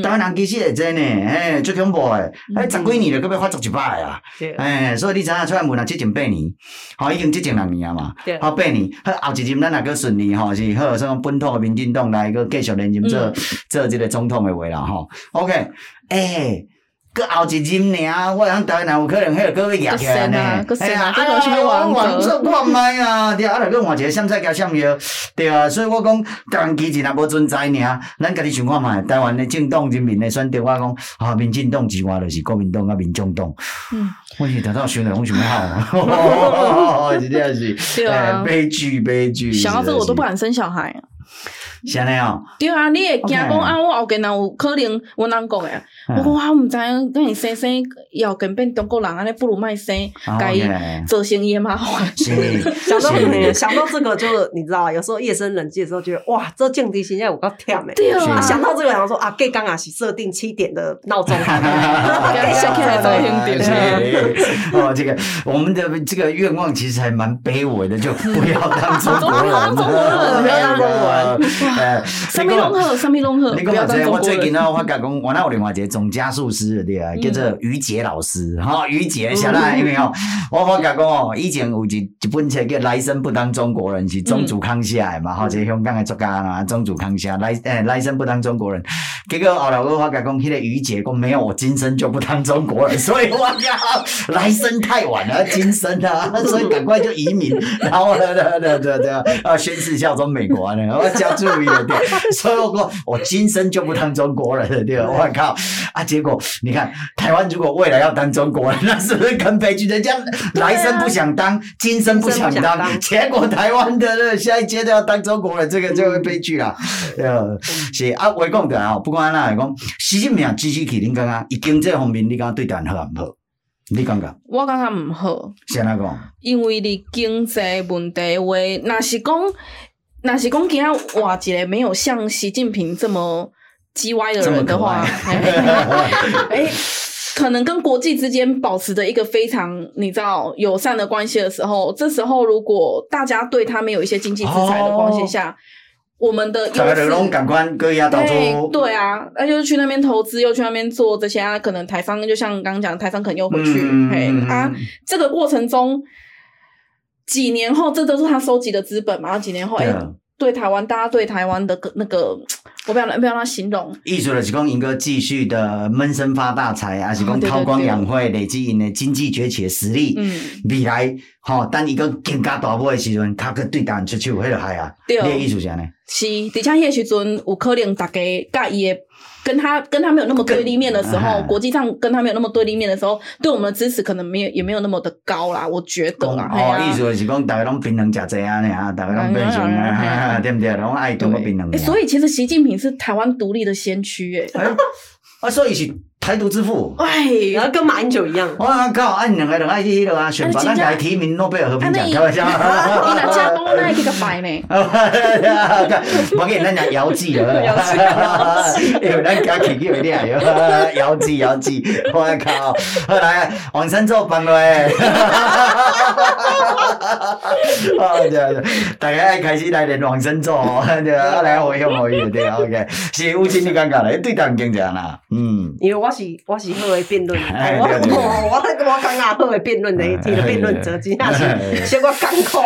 台湾人。其实会真诶，哎，最恐怖诶，哎，十几年了，搁要发作一摆啊！哎，所以你知影出来问啊，即近八年，吼，已经即近六年啊嘛，好八年，好后一任咱若搁顺利吼，是好，什么本土诶民进党来搁继续连任做做即个总统诶话啦吼，OK，哎。搁后一任尔，我讲台湾人有可能迄个搁会赢起来呢。哎呀，哎呀，我王做看卖啊，对啊，啊来搁换一个闪赛加闪耀，对啊，所以我讲台湾基情也无存在尔，咱家己想看卖，台湾的政党人民的选择，我讲啊，民进党之外就是国民党啊，民众党。嗯，我是头头想来我想要好，真的是，哎，悲剧悲剧。想到这个我都不敢生小孩。是安尼哦，对啊，你会惊讲啊，我后边若有可能阮翁讲诶，我讲我毋知影，那你生生以后跟变中国人，安尼不如卖生，家己做生意嘛好。想到 想到这个，就你知道，有时候夜深人静的时候，觉得哇，这降低心态有够忝诶。对啊，想到这个，然后说啊，计刚啊是设定七点的闹钟，想起来都很点。哦，这个我们的这个愿望其实还蛮卑微的，就不要当中国人，不要当中国人。呃，什么拢好，什么拢好。你讲这个，我最近呢，我甲讲，我那有另外一个总加速师对啊，叫做于杰老师，哈，于杰，晓得因为哦，我我甲讲哦，以前有一一本册叫《来生不当中国人》，是宗主康写的嘛，哈，这香港的作家嘛，宗主康写，来诶，来生不当中国人。结果后来我我甲讲，迄个于杰讲没有，我今生就不当中国人，所以我讲来生太晚了，今生啊，所以赶快就移民，然后对对对对对，啊，宣誓效忠美国呢，我加注。所以我说我今生就不当中国人了，对吧？我靠啊！结果你看，台湾如果未来要当中国人，那是不是更悲剧？人家来生不想当，今生不想当，结果台湾的那下一阶段要当中国人，这个就会悲剧了。呃，是啊，我讲的啊，不管哪来讲，习近平支持起你刚刚，以经济方面，你刚刚对台湾好唔好？你感觉？我感觉唔好。先来讲，因为你经济问题话，那是讲。那是讲其他瓦姐没有像习近平这么叽歪的人的话，哎，可能跟国际之间保持着一个非常你知道友善的关系的时候，这时候如果大家对他没有一些经济制裁的关系下，哦、我们的优势对啊，那就是去那边投资，又去那边做这些，啊，可能台商就像刚刚讲，台商可能又回去，嘿、嗯，啊，这个过程中。几年后，这都是他收集的资本嘛？然后几年后，哎、对台湾，大家对台湾的那个，我不要不要让他形容。意思就是讲，应该继续的闷声发大财，还是讲韬光养晦，累积因的经济崛起的实力。嗯，未来，吼、哦，等一个更加大波的时阵，他去对台湾出手，迄个害啊。对，你的意思是安尼？是，而且迄个时阵有可能大家甲伊的。跟他跟他没有那么对立面的时候，国际上跟他没有那么对立面的时候，对我们的支持可能没有也没有那么的高啦。我觉得啦，哦，意思就是讲大家拢平衡价值啊，啊，大家拢变成啊，对不对？拢爱多么平衡。所以其实习近平是台湾独立的先驱，哎，啊，所以是。台独之父，哎，然后跟马英九一样。我靠，按两个人爱去迄个啊，选拔，咱来提名诺贝尔和平奖，开玩笑。你哪家公那几个牌呢？我给咱讲姚记了，姚记，因为咱家起叫咩啊？姚记，姚记，我靠，后来往生咒办落来。啊，对对，大家爱开始来练往生咒，对啊，来回向可以，对，OK。是吴京，你感觉嘞？对台经济啦？嗯，因为我。是，我是好的辩论，我我我我感觉好的辩论的，听的辩论者真正是小可艰苦，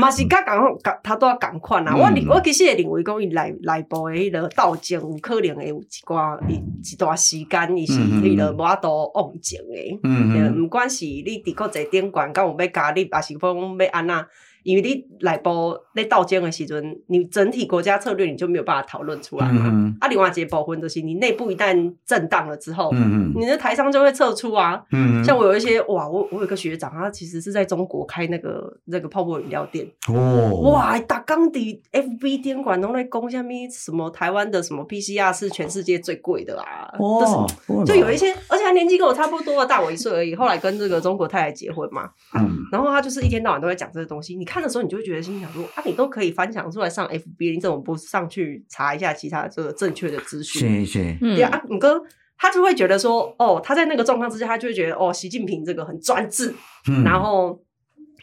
嘛是甲共共他都要共款啊！我我其实会认为讲伊内内部的迄个斗争有可能会有一寡一一段时间，伊是迄个无法度忘情的。嗯嗯，毋管是你伫国际顶悬，敢有要加入，还是讲要安怎。因为你内部在斗争的时阵，你整体国家策略你就没有办法讨论出来嘛。嗯、啊，另外一个部分就是你内部一旦震荡了之后，嗯、你的台商就会撤出啊。嗯、像我有一些哇，我我有个学长，他其实是在中国开那个那个泡沫饮料店。哦，哇，打钢底 FB 店馆都在攻下面什么台湾的什么 PCR 是全世界最贵的啊。哦，就有一些，而且他年纪跟我差不多，大我一岁而已。后来跟这个中国太太结婚嘛。嗯，然后他就是一天到晚都在讲这个东西。你看的时候，你就会觉得心想说：啊，你都可以翻墙出来上 FB，你怎么不上去查一下其他这个正确的资讯？是是，对啊，五哥他就会觉得说：哦，他在那个状况之下，他就会觉得哦，习近平这个很专制，嗯、然后。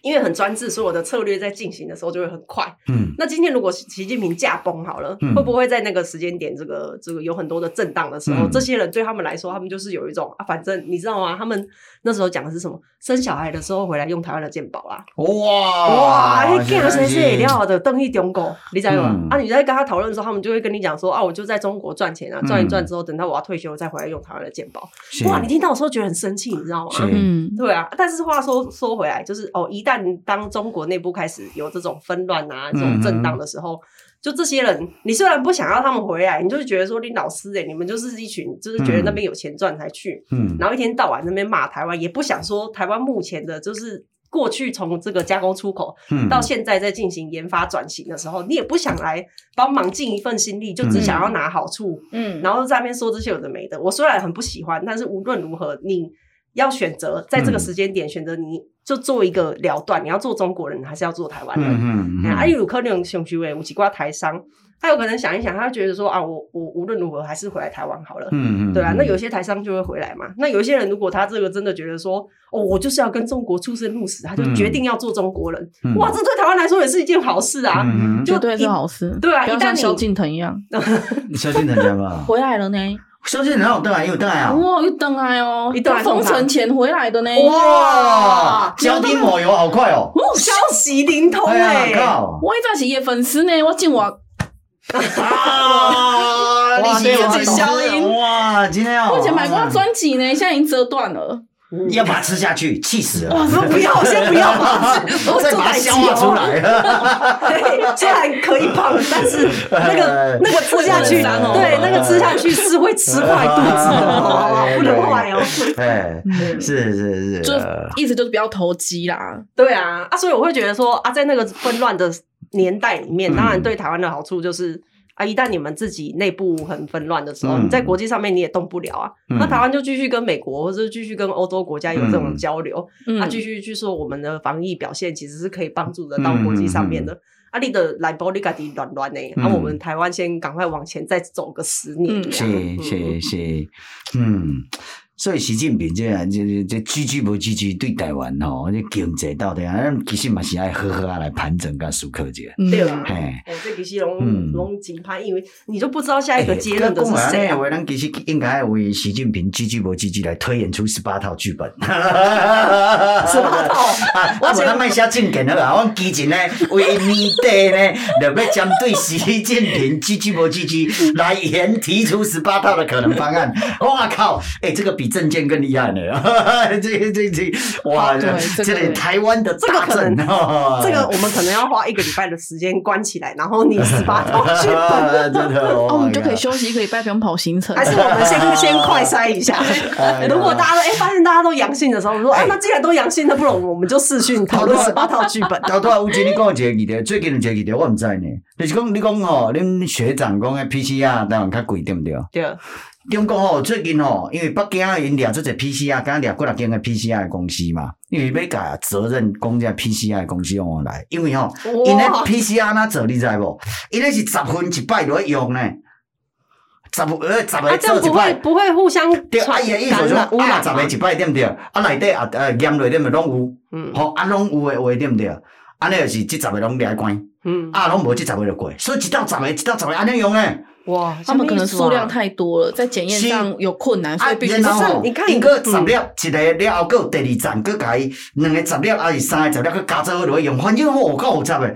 因为很专制，所以我的策略在进行的时候就会很快。嗯，那今天如果习近平驾崩好了，嗯、会不会在那个时间点，这个这个有很多的震荡的时候，嗯、这些人对他们来说，他们就是有一种啊，反正你知道吗？他们那时候讲的是什么？生小孩的时候回来用台湾的健保啦。哇哇，嘿，见了谁谁料的邓毅中国，你知道吗？嗯、啊，你在跟他讨论的时候，他们就会跟你讲说啊，我就在中国赚钱啊，赚一赚之后，等到我要退休再回来用台湾的健保。哇，你听到的时候觉得很生气，你知道吗？嗯是，对啊。但是话说说回来，就是哦，一旦当中国内部开始有这种纷乱啊，这种震荡的时候，嗯、就这些人，你虽然不想要他们回来，你就是觉得说，你老师哎、欸，你们就是一群，就是觉得那边有钱赚才去，嗯，然后一天到晚那边骂台湾，也不想说台湾目前的，就是过去从这个加工出口，到现在在进行研发转型的时候，你也不想来帮忙尽一份心力，就只想要拿好处，嗯，然后在那边说这些有的没的。我虽然很不喜欢，但是无论如何，你要选择在这个时间点选择你。就做一个了断，你要做中国人还是要做台湾人？嗯嗯。啊，有可能想去诶，有几挂台商，他有可能想一想，他觉得说啊，我我无论如何还是回来台湾好了。嗯嗯。对啊，那有些台商就会回来嘛。那有一些人，如果他这个真的觉得说，哦，我就是要跟中国出生入死，他就决定要做中国人。哇，这对台湾来说也是一件好事啊。嗯，绝对是好事。对啊，一旦萧敬腾一样。萧敬腾怎么回来了呢？萧敬腾有带来，有邓来啊！哇，又回来哦！一到封城前回来的呢！哇，焦点抹油好快哦！哦消息灵通哎！我一早是伊的粉丝呢，我进我啊！哇，你自己消音哇！今天我以前买过他专辑呢，现在已经折断了。你要把它吃下去，气死了！我说不要，先不要，再把它消化出来。虽然可以胖，但是那个那个吃下去，对，那个吃下去是会吃坏肚子的，不能坏哦。哎，是是是，就意思就是不要投机啦。对啊，啊，所以我会觉得说啊，在那个纷乱的年代里面，当然对台湾的好处就是。啊！一旦你们自己内部很纷乱的时候，嗯、你在国际上面你也动不了啊。嗯、那台湾就继续跟美国或者继续跟欧洲国家有这种交流，嗯、啊，继续去说我们的防疫表现其实是可以帮助得到国际上面的。啊，你的来波利卡迪软软呢？那我们台湾先赶快往前再走个十年。谢谢谢，嗯。所以习近平这样，这这句句不句句对台湾吼，这经济到底啊，其实嘛是爱呵呵啊来盘整跟思考者。对啊，哎，这其实拢拢真歹，因为你就不知道下一个接任的是谁啊。咱其实应该为习近平句句不句句来推演出十八套剧本。十八套，啊我咱卖写正经好啊，我之前呢为年底呢，就要针对习近平句句不句句来演提出十八套的可能方案。哇靠，哎，这个比。政见更厉害呢，这这这哇，这里台湾的大政，这个我们可能要花一个礼拜的时间关起来，然后你十八套剧本，真的哦，我们就可以休息一个礼拜，不用跑行程。还是我们先先快筛一下，如果大家都哎发现大家都阳性的时候，我们说啊，那既然都阳性，那不如我们就视讯讨论十八套剧本。头头吴姐，你讲一个议题，最近的一个议题我唔知呢，就是讲你讲哦，恁学长讲的 PCR 台湾较贵，对不对？对。中国吼最近吼，因为北京因掠做者 PCR，刚掠过来几个 PCR 的公司嘛，因为要甲责任讲这 PCR 的公司用我来，因为吼，因咧 PCR 哪做你知无？因咧是十分一摆落用呢，十呃十个做一摆，不会互相对。啊伊的意思说，啊十个一摆对不对？啊内底啊呃验落点咪拢有，嗯，吼啊拢有的话对不对？安尼就是即十个拢掠关，嗯，啊拢无即十个就过，所以一到十个一到十个安尼用呢。哇，他们可能数量太多了，在检验上有困难，所以必须是。你看，一个十粒，一个了后，搁第二站，搁改两个十粒，还是三个十粒，搁加做落去用，反正我靠，我操诶！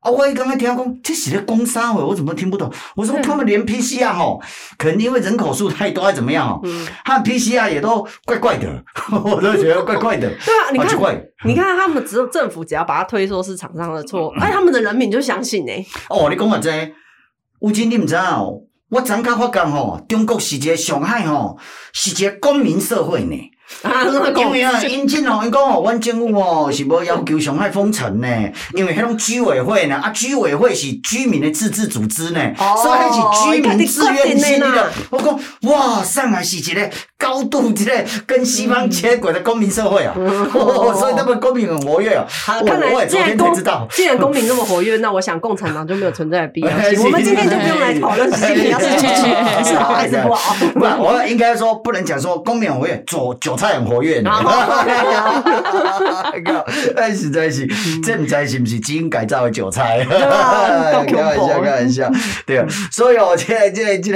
啊，我一刚刚听讲，这是在攻杀我，我怎么听不懂？我说他们连 PCR 吼，可能因为人口数太多，还怎么样哦？嗯，他们 PCR 也都怪怪的，我都觉得怪怪的。对啊，你看，你看他们只有政府只要把它推说是厂商的错，哎，他们的人民就相信呢。哦，你讲嘛这，吴金你唔知哦？我昨刚发讲吼，中国是一个上海吼，是一个公民社会呢。啊，因为啊，因真哦，因讲哦，阮政府哦是无要求上海封城呢，因为迄种居委会呢，啊，居委会是居民的自治组织呢，所以还是居民自愿性的。我讲哇，上海是一个高度一个跟西方接轨的公民社会啊，所以他们公民很活跃啊。看来既然公既然公民那么活跃，那我想共产党就没有存在的必要。我们今天就不用来讨论习近平要是继续是好还是不好。不，我应该说不能讲说公民很活跃，左韭菜很活跃呢。哎，实在是，这唔知是不是基因改造的韭菜？开玩笑，开玩笑，对啊。所以哦，这个、这个、这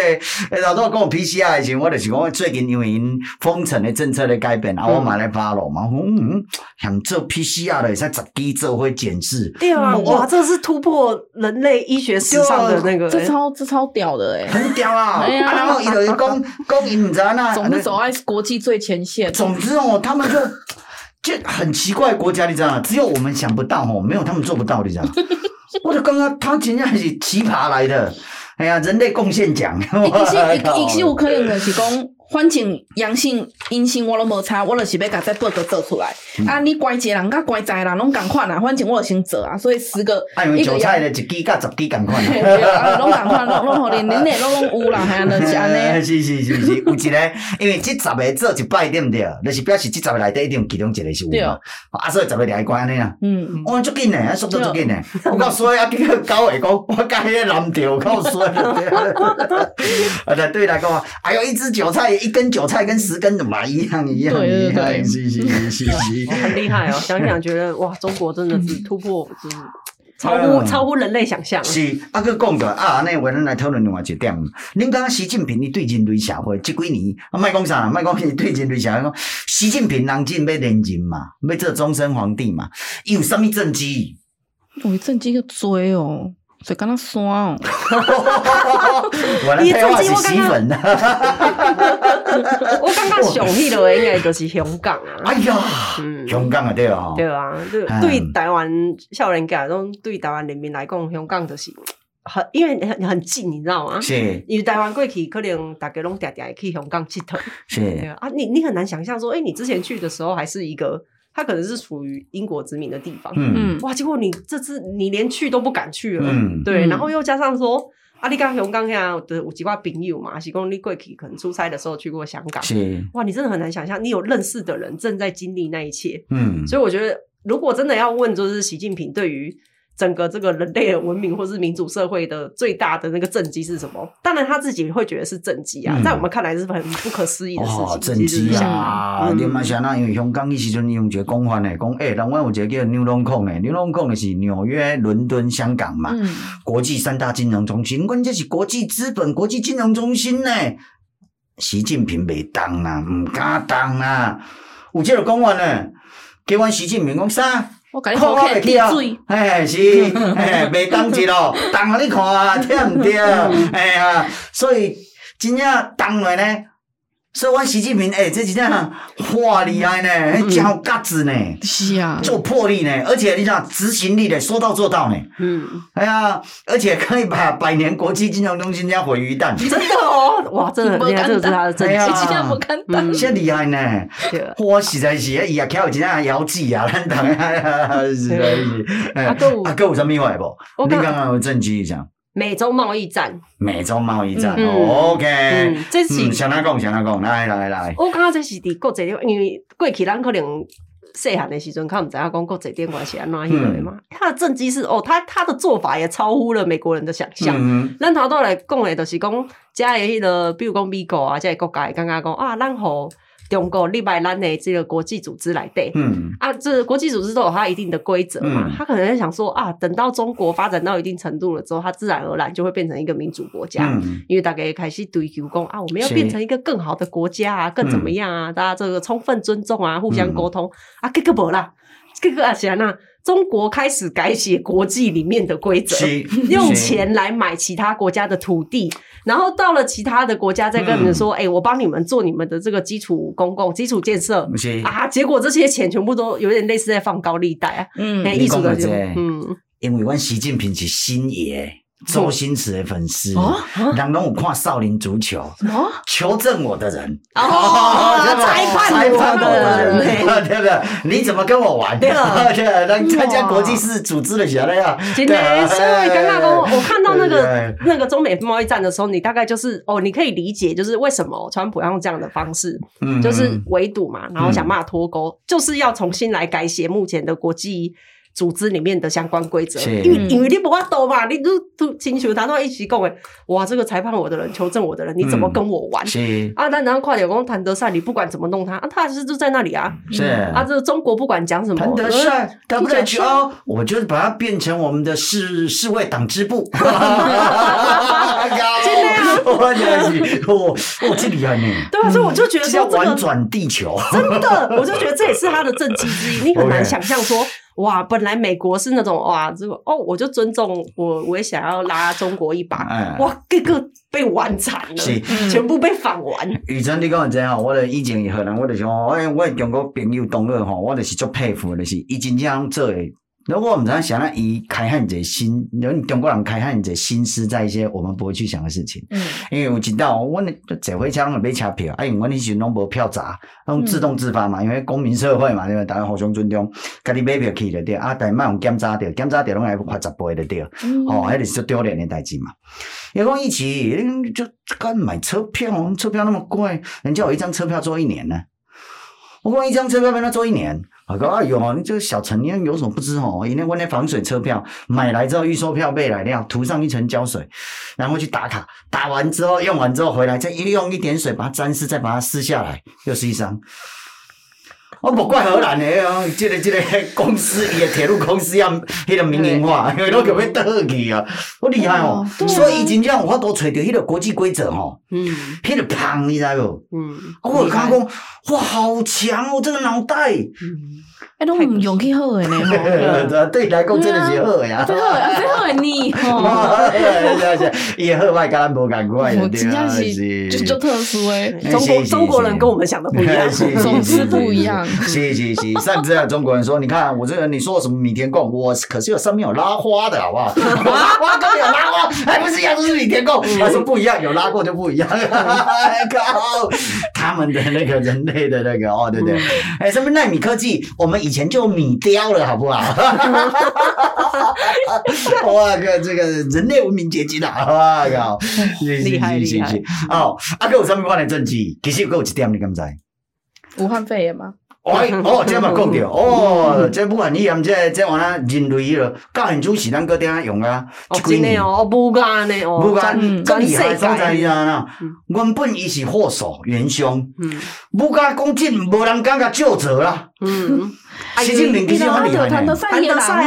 个，老多跟我 PCR 的我就是讲最近因为因封城的政策的改变，啊，我买来发了嘛。嗯，想做 PCR 的，在十几做会检视。对啊，哇，这是突破人类医学史上的那个，这超这超屌的哎，很屌啊！然后伊就讲讲伊唔知那，总是走在国际最前线。总之哦，他们就 就很奇怪国家，你知道吗？只有我们想不到哦，没有他们做不到，你知道吗？我就刚刚他今天还是奇葩来的，哎呀，人类贡献奖。其实，其实有可能的 是讲。反正阳性、阴性我拢无差，我就是要甲这报告做出来。嗯、啊，你乖一个人甲乖十个人拢共款啊，反正我就先做啊。所以十个，啊，因为韭菜的一支甲十支共款。对啊，拢共款，拢拢互连连内拢拢有啦，系啊，就是 安尼。是是是是，有一个，因为这十个做一摆对毋对？就是表示这十个内底一定有其中一个是有嘛。啊，所以十个连关安尼啊。嗯嗯。我足紧呢，速度足紧呢。我告诉啊，几个高伟讲，我甲迄个蓝调告诉啊，对对来讲，还有一支韭菜。一根韭菜跟十根的麻一样一样一样，是是是是是，很厉害哦！想想觉得哇，中国真的是突破，就是超乎超乎人类想象。是啊，个讲的啊，那我们来讨论另外一点。您刚刚习近平，你对人类社会这几年，啊，卖讲啥？卖讲你对人类社会讲，习近平人真要连任嘛，要做终身皇帝嘛？有什么政绩？有政绩个多哦。所以刚刚酸哦，你最近我洗粉呢。我刚刚想起的应该就是香港啊。哎呀，香港啊，对啊，对啊，对对台湾少年家，种对台湾人民来讲，香港就是很因为很很近，你知道吗？是，因为台湾过去可能大家拢定定去香港佚佗。是。啊，你你很难想象说，哎，你之前去的时候还是一个。他可能是属于英国殖民的地方，嗯，哇，结果你这次你连去都不敢去了，嗯，对，然后又加上说，阿里刚雄刚下的有几挂朋友嘛，是讲你过去可能出差的时候去过香港，是，哇，你真的很难想象，你有认识的人正在经历那一切，嗯，所以我觉得，如果真的要问，就是习近平对于。整个这个人类的文明或是民主社会的最大的那个政绩是什么？当然他自己会觉得是政绩啊，在我们看来是很不可思议的事情。政绩啊，你嘛想那？因为香港伊时阵用一个讲法呢，讲诶，台湾有一个叫纽隆控诶，纽隆控的是纽约、伦敦、香港嘛，国际三大金融中心，关键是国际资本、国际金融中心呢。习近平未当啊，唔敢当啊，有这个讲法呢，叫阮习近平讲啥？我甲你好看滴水，哎是，哎袂当一咯，当互你看啊，对毋对？哎呀，所以真正当来呢。所以，阮习近平，诶、欸，这几天哇厉害呢，真有格子呢，是啊，做魄力呢，而且你讲执行力呢，说到做到呢，嗯，哎呀，而且可以把百年国际金融中心这样毁于一旦，真的哦，哇，真的很厉害，这是他的真绩，真的。不简单，真厉害呢，哇，实在是，伊也靠真正腰子啊，咱当，实在是，阿哥，阿哥有啥咪话不？你刚刚有证据讲。美洲贸易战，美洲贸易战，OK，这是向哪讲，向哪讲，来来来，我感觉这是伫国际，因为过去咱可能细汉的时阵，较毋知影讲国际电关系安怎样的嘛。他的政绩是哦，他他的做法也超乎了美国人的想象。咱头倒来讲的，就是讲，加的迄个，比如讲美国啊，这个国家刚刚讲啊，咱好。中国立白兰的这个国际组织来对，嗯。啊，这国际组织都有它一定的规则嘛，他可能在想说啊，等到中国发展到一定程度了之后，它自然而然就会变成一个民主国家，嗯、因为大家开始追求讲啊，我们要变成一个更好的国家啊，更怎么样啊，大家这个充分尊重啊，互相沟通、嗯、啊，这个不啦，这个啊，是啊，那中国开始改写国际里面的规则，用钱来买其他国家的土地，然后到了其他的国家再跟你们说：“哎、嗯欸，我帮你们做你们的这个基础公共基础建设。”啊，结果这些钱全部都有点类似在放高利贷啊。嗯，艺术的就嗯，因为阮习近平是新爷。周星驰的粉丝，人拢有看少林足球，求证 我的人，裁判我的人，对。不对？你怎么跟我玩？对，能参加国际式组织的时候呀？今天所以刚刚我我看到那个那个中美贸易战的时候，你大概就是哦，你可以理解，就是为什么川普要用这样的方式，就是围堵嘛，然后想办法脱钩，就是要重新来改写目前的国际。组织里面的相关规则，因为因为你不怕斗嘛，你都都请求他都一起讲诶，哇，这个裁判我的人，求证我的人，你怎么跟我玩？是啊，那然后快点讲谭德赛，你不管怎么弄他，啊，他还是就在那里啊。是啊，这个中国不管讲什么，谭德赛他不来哦，我就是把它变成我们的世世卫党支部。真的啊？我去，我我这厉害呢。对啊，所以我就觉得要玩转地球，真的，我就觉得这也是他的政绩之一。你很难想象说。哇，本来美国是那种哇，这个哦，我就尊重我，我也想要拉中国一把。嗯、哇，这个被玩惨了，是全部被反玩。雨辰，你讲这样，我的以前以后人，我就想，我我的中国朋友同学吼，我就是足佩服的，就是伊真正做诶。如果我们常常想到以开汉者心，人中国人开汉者心思在一些我们不会去想的事情。嗯，因为我知道，我那坐火车拢买车票，啊，因为我那时拢无票闸，拢自动自发嘛，因为公民社会嘛，对吧？大家互相尊重，家己买票去就对，啊，但莫用检查掉，检查掉拢还罚十倍就对，哦，迄个是最丢脸的代志嘛。因为讲以前就干买车票，车票那么贵，人家有一张车票坐一年呢，我讲一张车票让他坐一年。我讲哎呦，你这个小陈，你有什么不知哦？因为我那防水车票买来之后，预售票备来料涂上一层胶水，然后去打卡，打完之后用完之后回来再一用一点水把它沾湿，再把它撕下来，又是一张。我无怪荷兰的哦，这个这个公司，伊个铁路公司要迄个民营化，因为都叫要倒去啊，好厉害哦。所以以前这样，我都找到迄个国际规则吼，嗯，迄个胖，你知无？嗯，我刚讲，哇，好强哦，这个脑袋。嗯哎，拢唔用去好诶呢？对你来讲真的是好呀，最好啊，最好诶你吼。是是 是，伊好歹甲咱无共款，真正是就就特殊诶。中国中国人跟我们想的不一样，总是不一样。是是是，甚至啊，中国人说，你看我这个，你说什么米田共，我可是有上面有拉花的好不好？拉花跟有拉花，还不是一样，都是米田共。他说不一样，有拉过就不一样。靠，他们的那个人类的那个哦，对不对？哎，什么纳米科技，我们。以前就米雕了，好不好？哇，个这个人类文明结晶啊！哇靠，厉害厉害！哦，啊，还有什么关的证据？其实还有一点，你敢知？武汉肺炎吗？哦，这嘛讲着哦，这武汉肺炎这这玩意人类了，教现主是咱搁顶用啊，真的哦，武汉的哦，武汉真厉害，所在你啊，原本伊是祸首元凶，武汉讲真，无人敢甲救责啦。嗯。习近平其实很厉害，谭德赛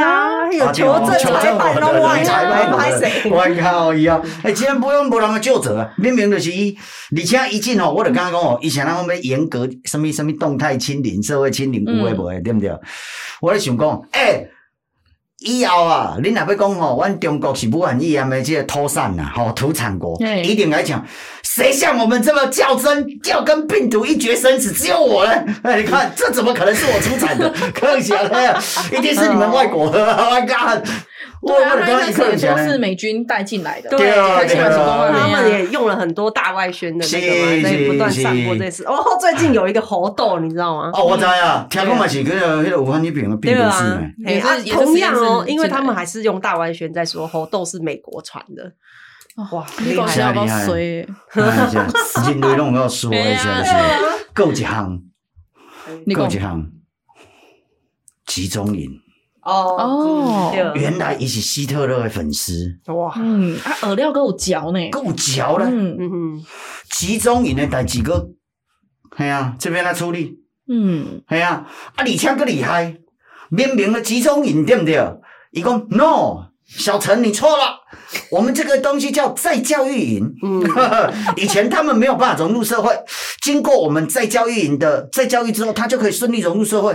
啊，有求证裁判拢歪啊，拍谁？我靠伊啊！哎，竟然不用无人个救责啊！明明就是伊，而且一进吼，我就刚刚讲哦，以前咱讲要严格什么什么动态清零、社会清零，有诶无诶，对不对？我咧想讲，诶。以后啊，你若要讲吼，阮中国是武汉肺炎的这个土产呐，吼土产国，对一定来讲，谁像我们这么较真，要跟病毒一决生死？只有我呢。哎，你看，这怎么可能是我出产的？更想了，一定是你们外国的。我靠！对啊，那那可都是美军带进来的。对啊，他们也用了很多大外宣的那个嘛，在不断散播这次。哦，最近有一个猴痘，你知道吗？哦，我知啊，听讲嘛是那个那个武汉那边的病毒是。啊，同样哦，因为他们还是用大外宣在说猴痘是美国传的。哇，厉害厉害！人类拢要说一下 是，够一项，够一项，集中营。哦，原来伊是希特勒的粉丝哇！嗯，啊，饵料够嚼呢，够嚼了。嗯嗯，集中营的代志个，系啊，这边来处理。嗯，系啊，啊，而且更厉害，明明的集中营对不对？伊讲 no，小陈你错了，我们这个东西叫再教育营。嗯，以前他们没有办法融入社会，经过我们再教育营的再教育之后，他就可以顺利融入社会。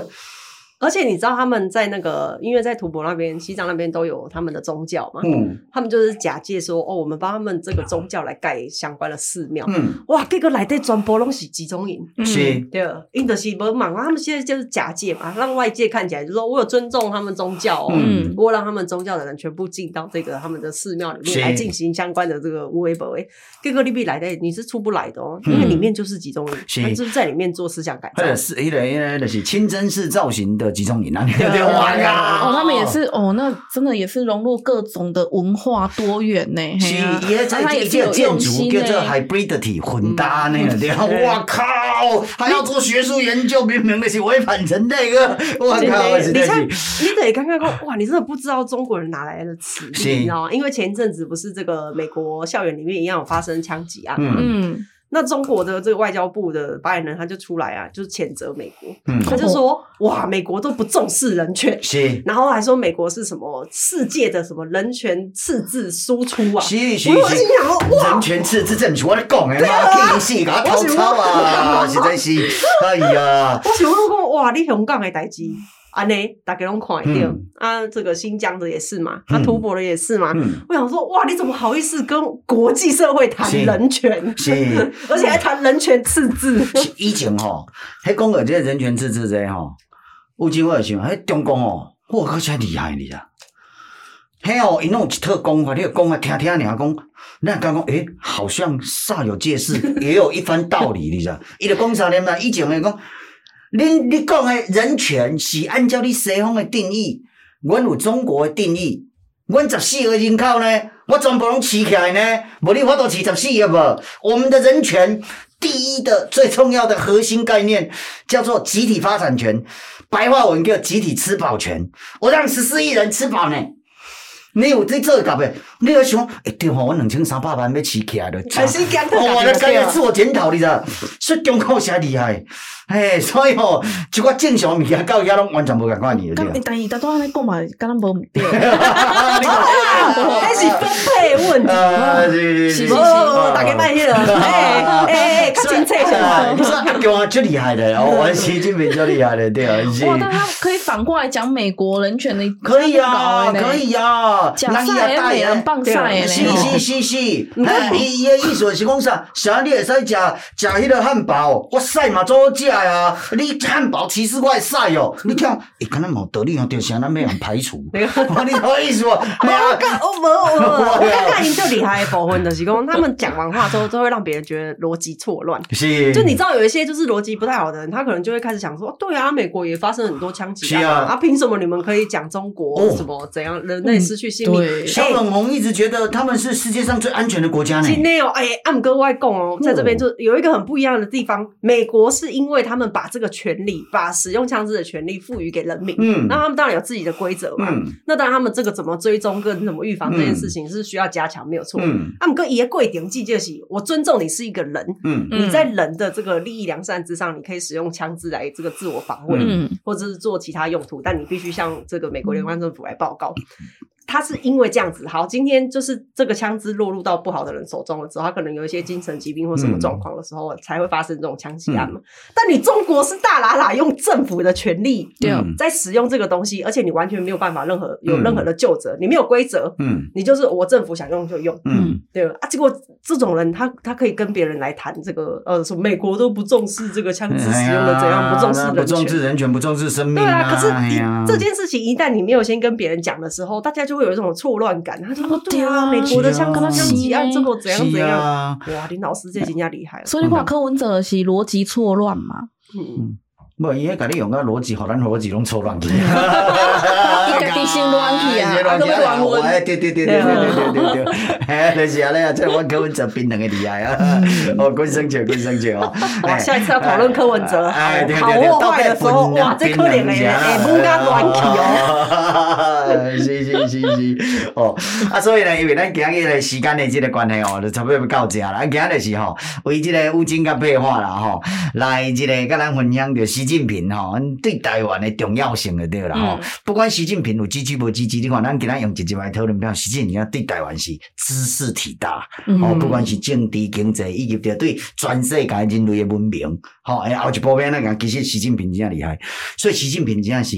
而且你知道他们在那个，因为在吐蕃那边、西藏那边都有他们的宗教嘛，嗯，他们就是假借说，哦，我们帮他们这个宗教来盖相关的寺庙，嗯，哇，这个来的全部拢是集中营，是，对，印度西不忙，他们现在就是假借嘛，让外界看起来就是说我有尊重他们宗教，哦，嗯，我让他们宗教的人全部进到这个他们的寺庙里面来进行相关的这个微博，这个利弊来的你是出不来的哦，因为里面就是集中营，他就是在里面做思想改造，是，一个一个的是清真寺造型的。集中营啊，对哇呀！哦，他们也是哦，那真的也是融入各种的文化多元呢。是，也在这建筑叫做 hybridity 混搭那个地方。我靠，还要做学术研究，明明那是违反人类个。我靠！你看，你得刚刚说哇，你真的不知道中国人哪来的词，你知道吗？因为前一阵子不是这个美国校园里面一样有发生枪击案吗？嗯。那中国的这个外交部的发言人他就出来啊，就是谴责美国，嗯、他就说哇，美国都不重视人权，是，然后还说美国是什么世界的什么人权赤字输出啊，是是是，我心想哇，人权赤字政府我在讲的嘛，气死，搞偷抄啊，实在是，哎呀，我想讲哇，你香港的代志。啊，呢，大家拢看一点、嗯、啊，这个新疆的也是嘛，啊，吐蕃的也是嘛。嗯、我想说，哇，你怎么好意思跟国际社会谈人权？是，是 而且还谈人权赤字。以前吼，还讲个这个人权赤字这吼，有机会想，还中共哦，我靠真厉害，你知道？嘿哦，伊拢有一套讲法，你讲啊，听听人家讲，那刚讲，诶，好像煞有介事，也有一番道理，你知道？伊就讲啥呢嘛？以前来讲。你你讲的人权是按照你西方的定义，阮有中国的定义，阮十四个人口呢，我全部拢饲起来呢，无你法度饲十四个无？我们的人权第一的最重要的核心概念叫做集体发展权，白话文叫集体吃饱权，我让十四亿人吃饱呢。你有在做搞未？你要想，哎、欸，对吼，我两千三百万要起起来了，哦，我来开始自我检讨，你知道？说中国啥厉害？哎，所以吼，就我正常物件到遐拢完全无共款你。但但伊大多安尼讲嘛，敢若无毋对。哈 那是分配问题。是是是，大家卖迄个，哎哎嘛。你说中国最厉害的，哦，习近平最厉害的，对啊。哇，但他可以反过来讲美国人权的，可以啊，可以啊。假赛也美人棒赛嘞。是是是是，哎，伊伊的意思是讲啥？啥你会使食食迄个汉堡？我赛嘛做好食。哎呀，你汉堡其实怪晒哦！你看，诶，可能冇道理哦，就想咱要人排除。你好意思 哦？没有，我没有，我看看人就厉害的部分就是讲，他们讲完话之后，都会让别人觉得逻辑错乱。是，就你知道有一些就是逻辑不太好的人，他可能就会开始想说，对啊，美国也发生很多枪击啊，啊，凭什么你们可以讲中国什么怎样人类失去性命？小粉红一直觉得他们是世界上最安全的国家呢。今天哦，哎，暗哥外公哦，在这边就有一个很不一样的地方，美国是因为。他们把这个权利，把使用枪支的权利赋予给人民，嗯，那他们当然有自己的规则嘛，嗯，那当然他们这个怎么追踪跟怎么预防这件事情是需要加强，没有错，嗯，他们跟爷贵点记就是，我尊重你是一个人，嗯，你在人的这个利益良善之上，你可以使用枪支来这个自我防卫，嗯，或者是做其他用途，但你必须向这个美国联邦政府来报告。他是因为这样子，好，今天就是这个枪支落入到不好的人手中了之后，他可能有一些精神疾病或什么状况的时候，才会发生这种枪击案嘛。嗯、但你中国是大喇喇用政府的权力，对、嗯，在使用这个东西，而且你完全没有办法任何有任何的救责，你没有规则，嗯，你就是我政府想用就用，嗯，对吧？啊，结果这种人他他可以跟别人来谈这个，呃，说美国都不重视这个枪支使用的怎样，不重视人权，不重视人权，不重视生命、啊，对啊。可是你、哎、这件事情一旦你没有先跟别人讲的时候，大家就会有一种错乱感。他就说：“对啊，美国的像跟他枪击案，这么怎样怎样？哇，林老师这真正厉害。所以你看柯文哲是逻辑错乱嘛？嗯。”无，伊迄甲你用个逻辑，互咱逻辑拢错乱去。伊家己先乱去啊，啊，搁要乱问。哎，对对对对对对对对，哎，就是安尼啊，即阮柯文哲比两个厉害啊。哦，关生姐，关生姐哦。哇，下一次要讨论柯文哲，好或坏的时候，哇，这可怜的，哎，不敢乱去哦。是是是是，哦，啊，所以呢，因为咱今日的时间的这个关系哦，就差不多要到这啦。啊，今日是吼，为这个武警甲配合啦吼，来这个甲咱分享着时。近平吼，对台湾的重要性就对了吼。嗯、不管习近平有支持无支持，你看咱今仔用一集来讨论，比方习近平对台湾是知识体大。嗯、哦，不管是政治经济，以及着对全世界人类的文明，吼、哦，诶，后一部分那个其实习近平真厉害。所以习近平真是，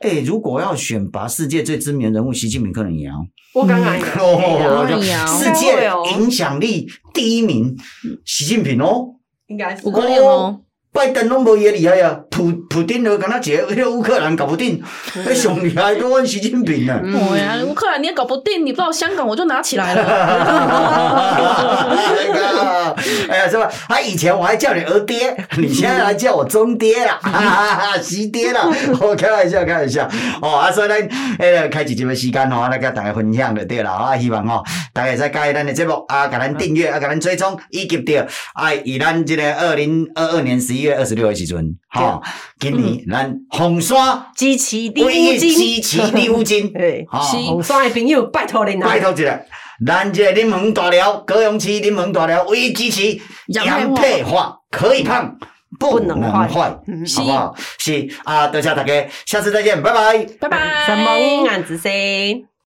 诶、欸，如果要选拔世界最知名人物，习近平可能赢。我刚刚讲，世界影响力第一名，习近平哦，应该是，有可能哦。拜登拢无伊厉害啊，普普丁就敢若一个 迄个乌克兰搞不定，迄上厉害都阮习近平啊。对啊，乌克兰你也搞不定，你不知道香港我就拿起来了。哎呀，是吧？他以前我还叫你儿爹，你现在来叫我中爹啦，习爹啦。我开玩笑，开玩笑。哦，啊，所以咱迄个开一集的时间吼，来甲大家分享就对啦。啊，希望吼大家会使介意咱的节目啊，甲咱订阅啊，甲咱追踪，以及着啊，以咱这个二零二二年十一。一月二十六的时阵，哈，今年咱红山支持你五金，支持你五金，哎，红山的朋友拜托你，拜托一下，咱这个临门大寮，高雄市临门大寮唯一支持杨佩华，可以胖不能坏，好不好？是。啊，多谢大家，下次再见，拜拜，拜拜，什么案子先？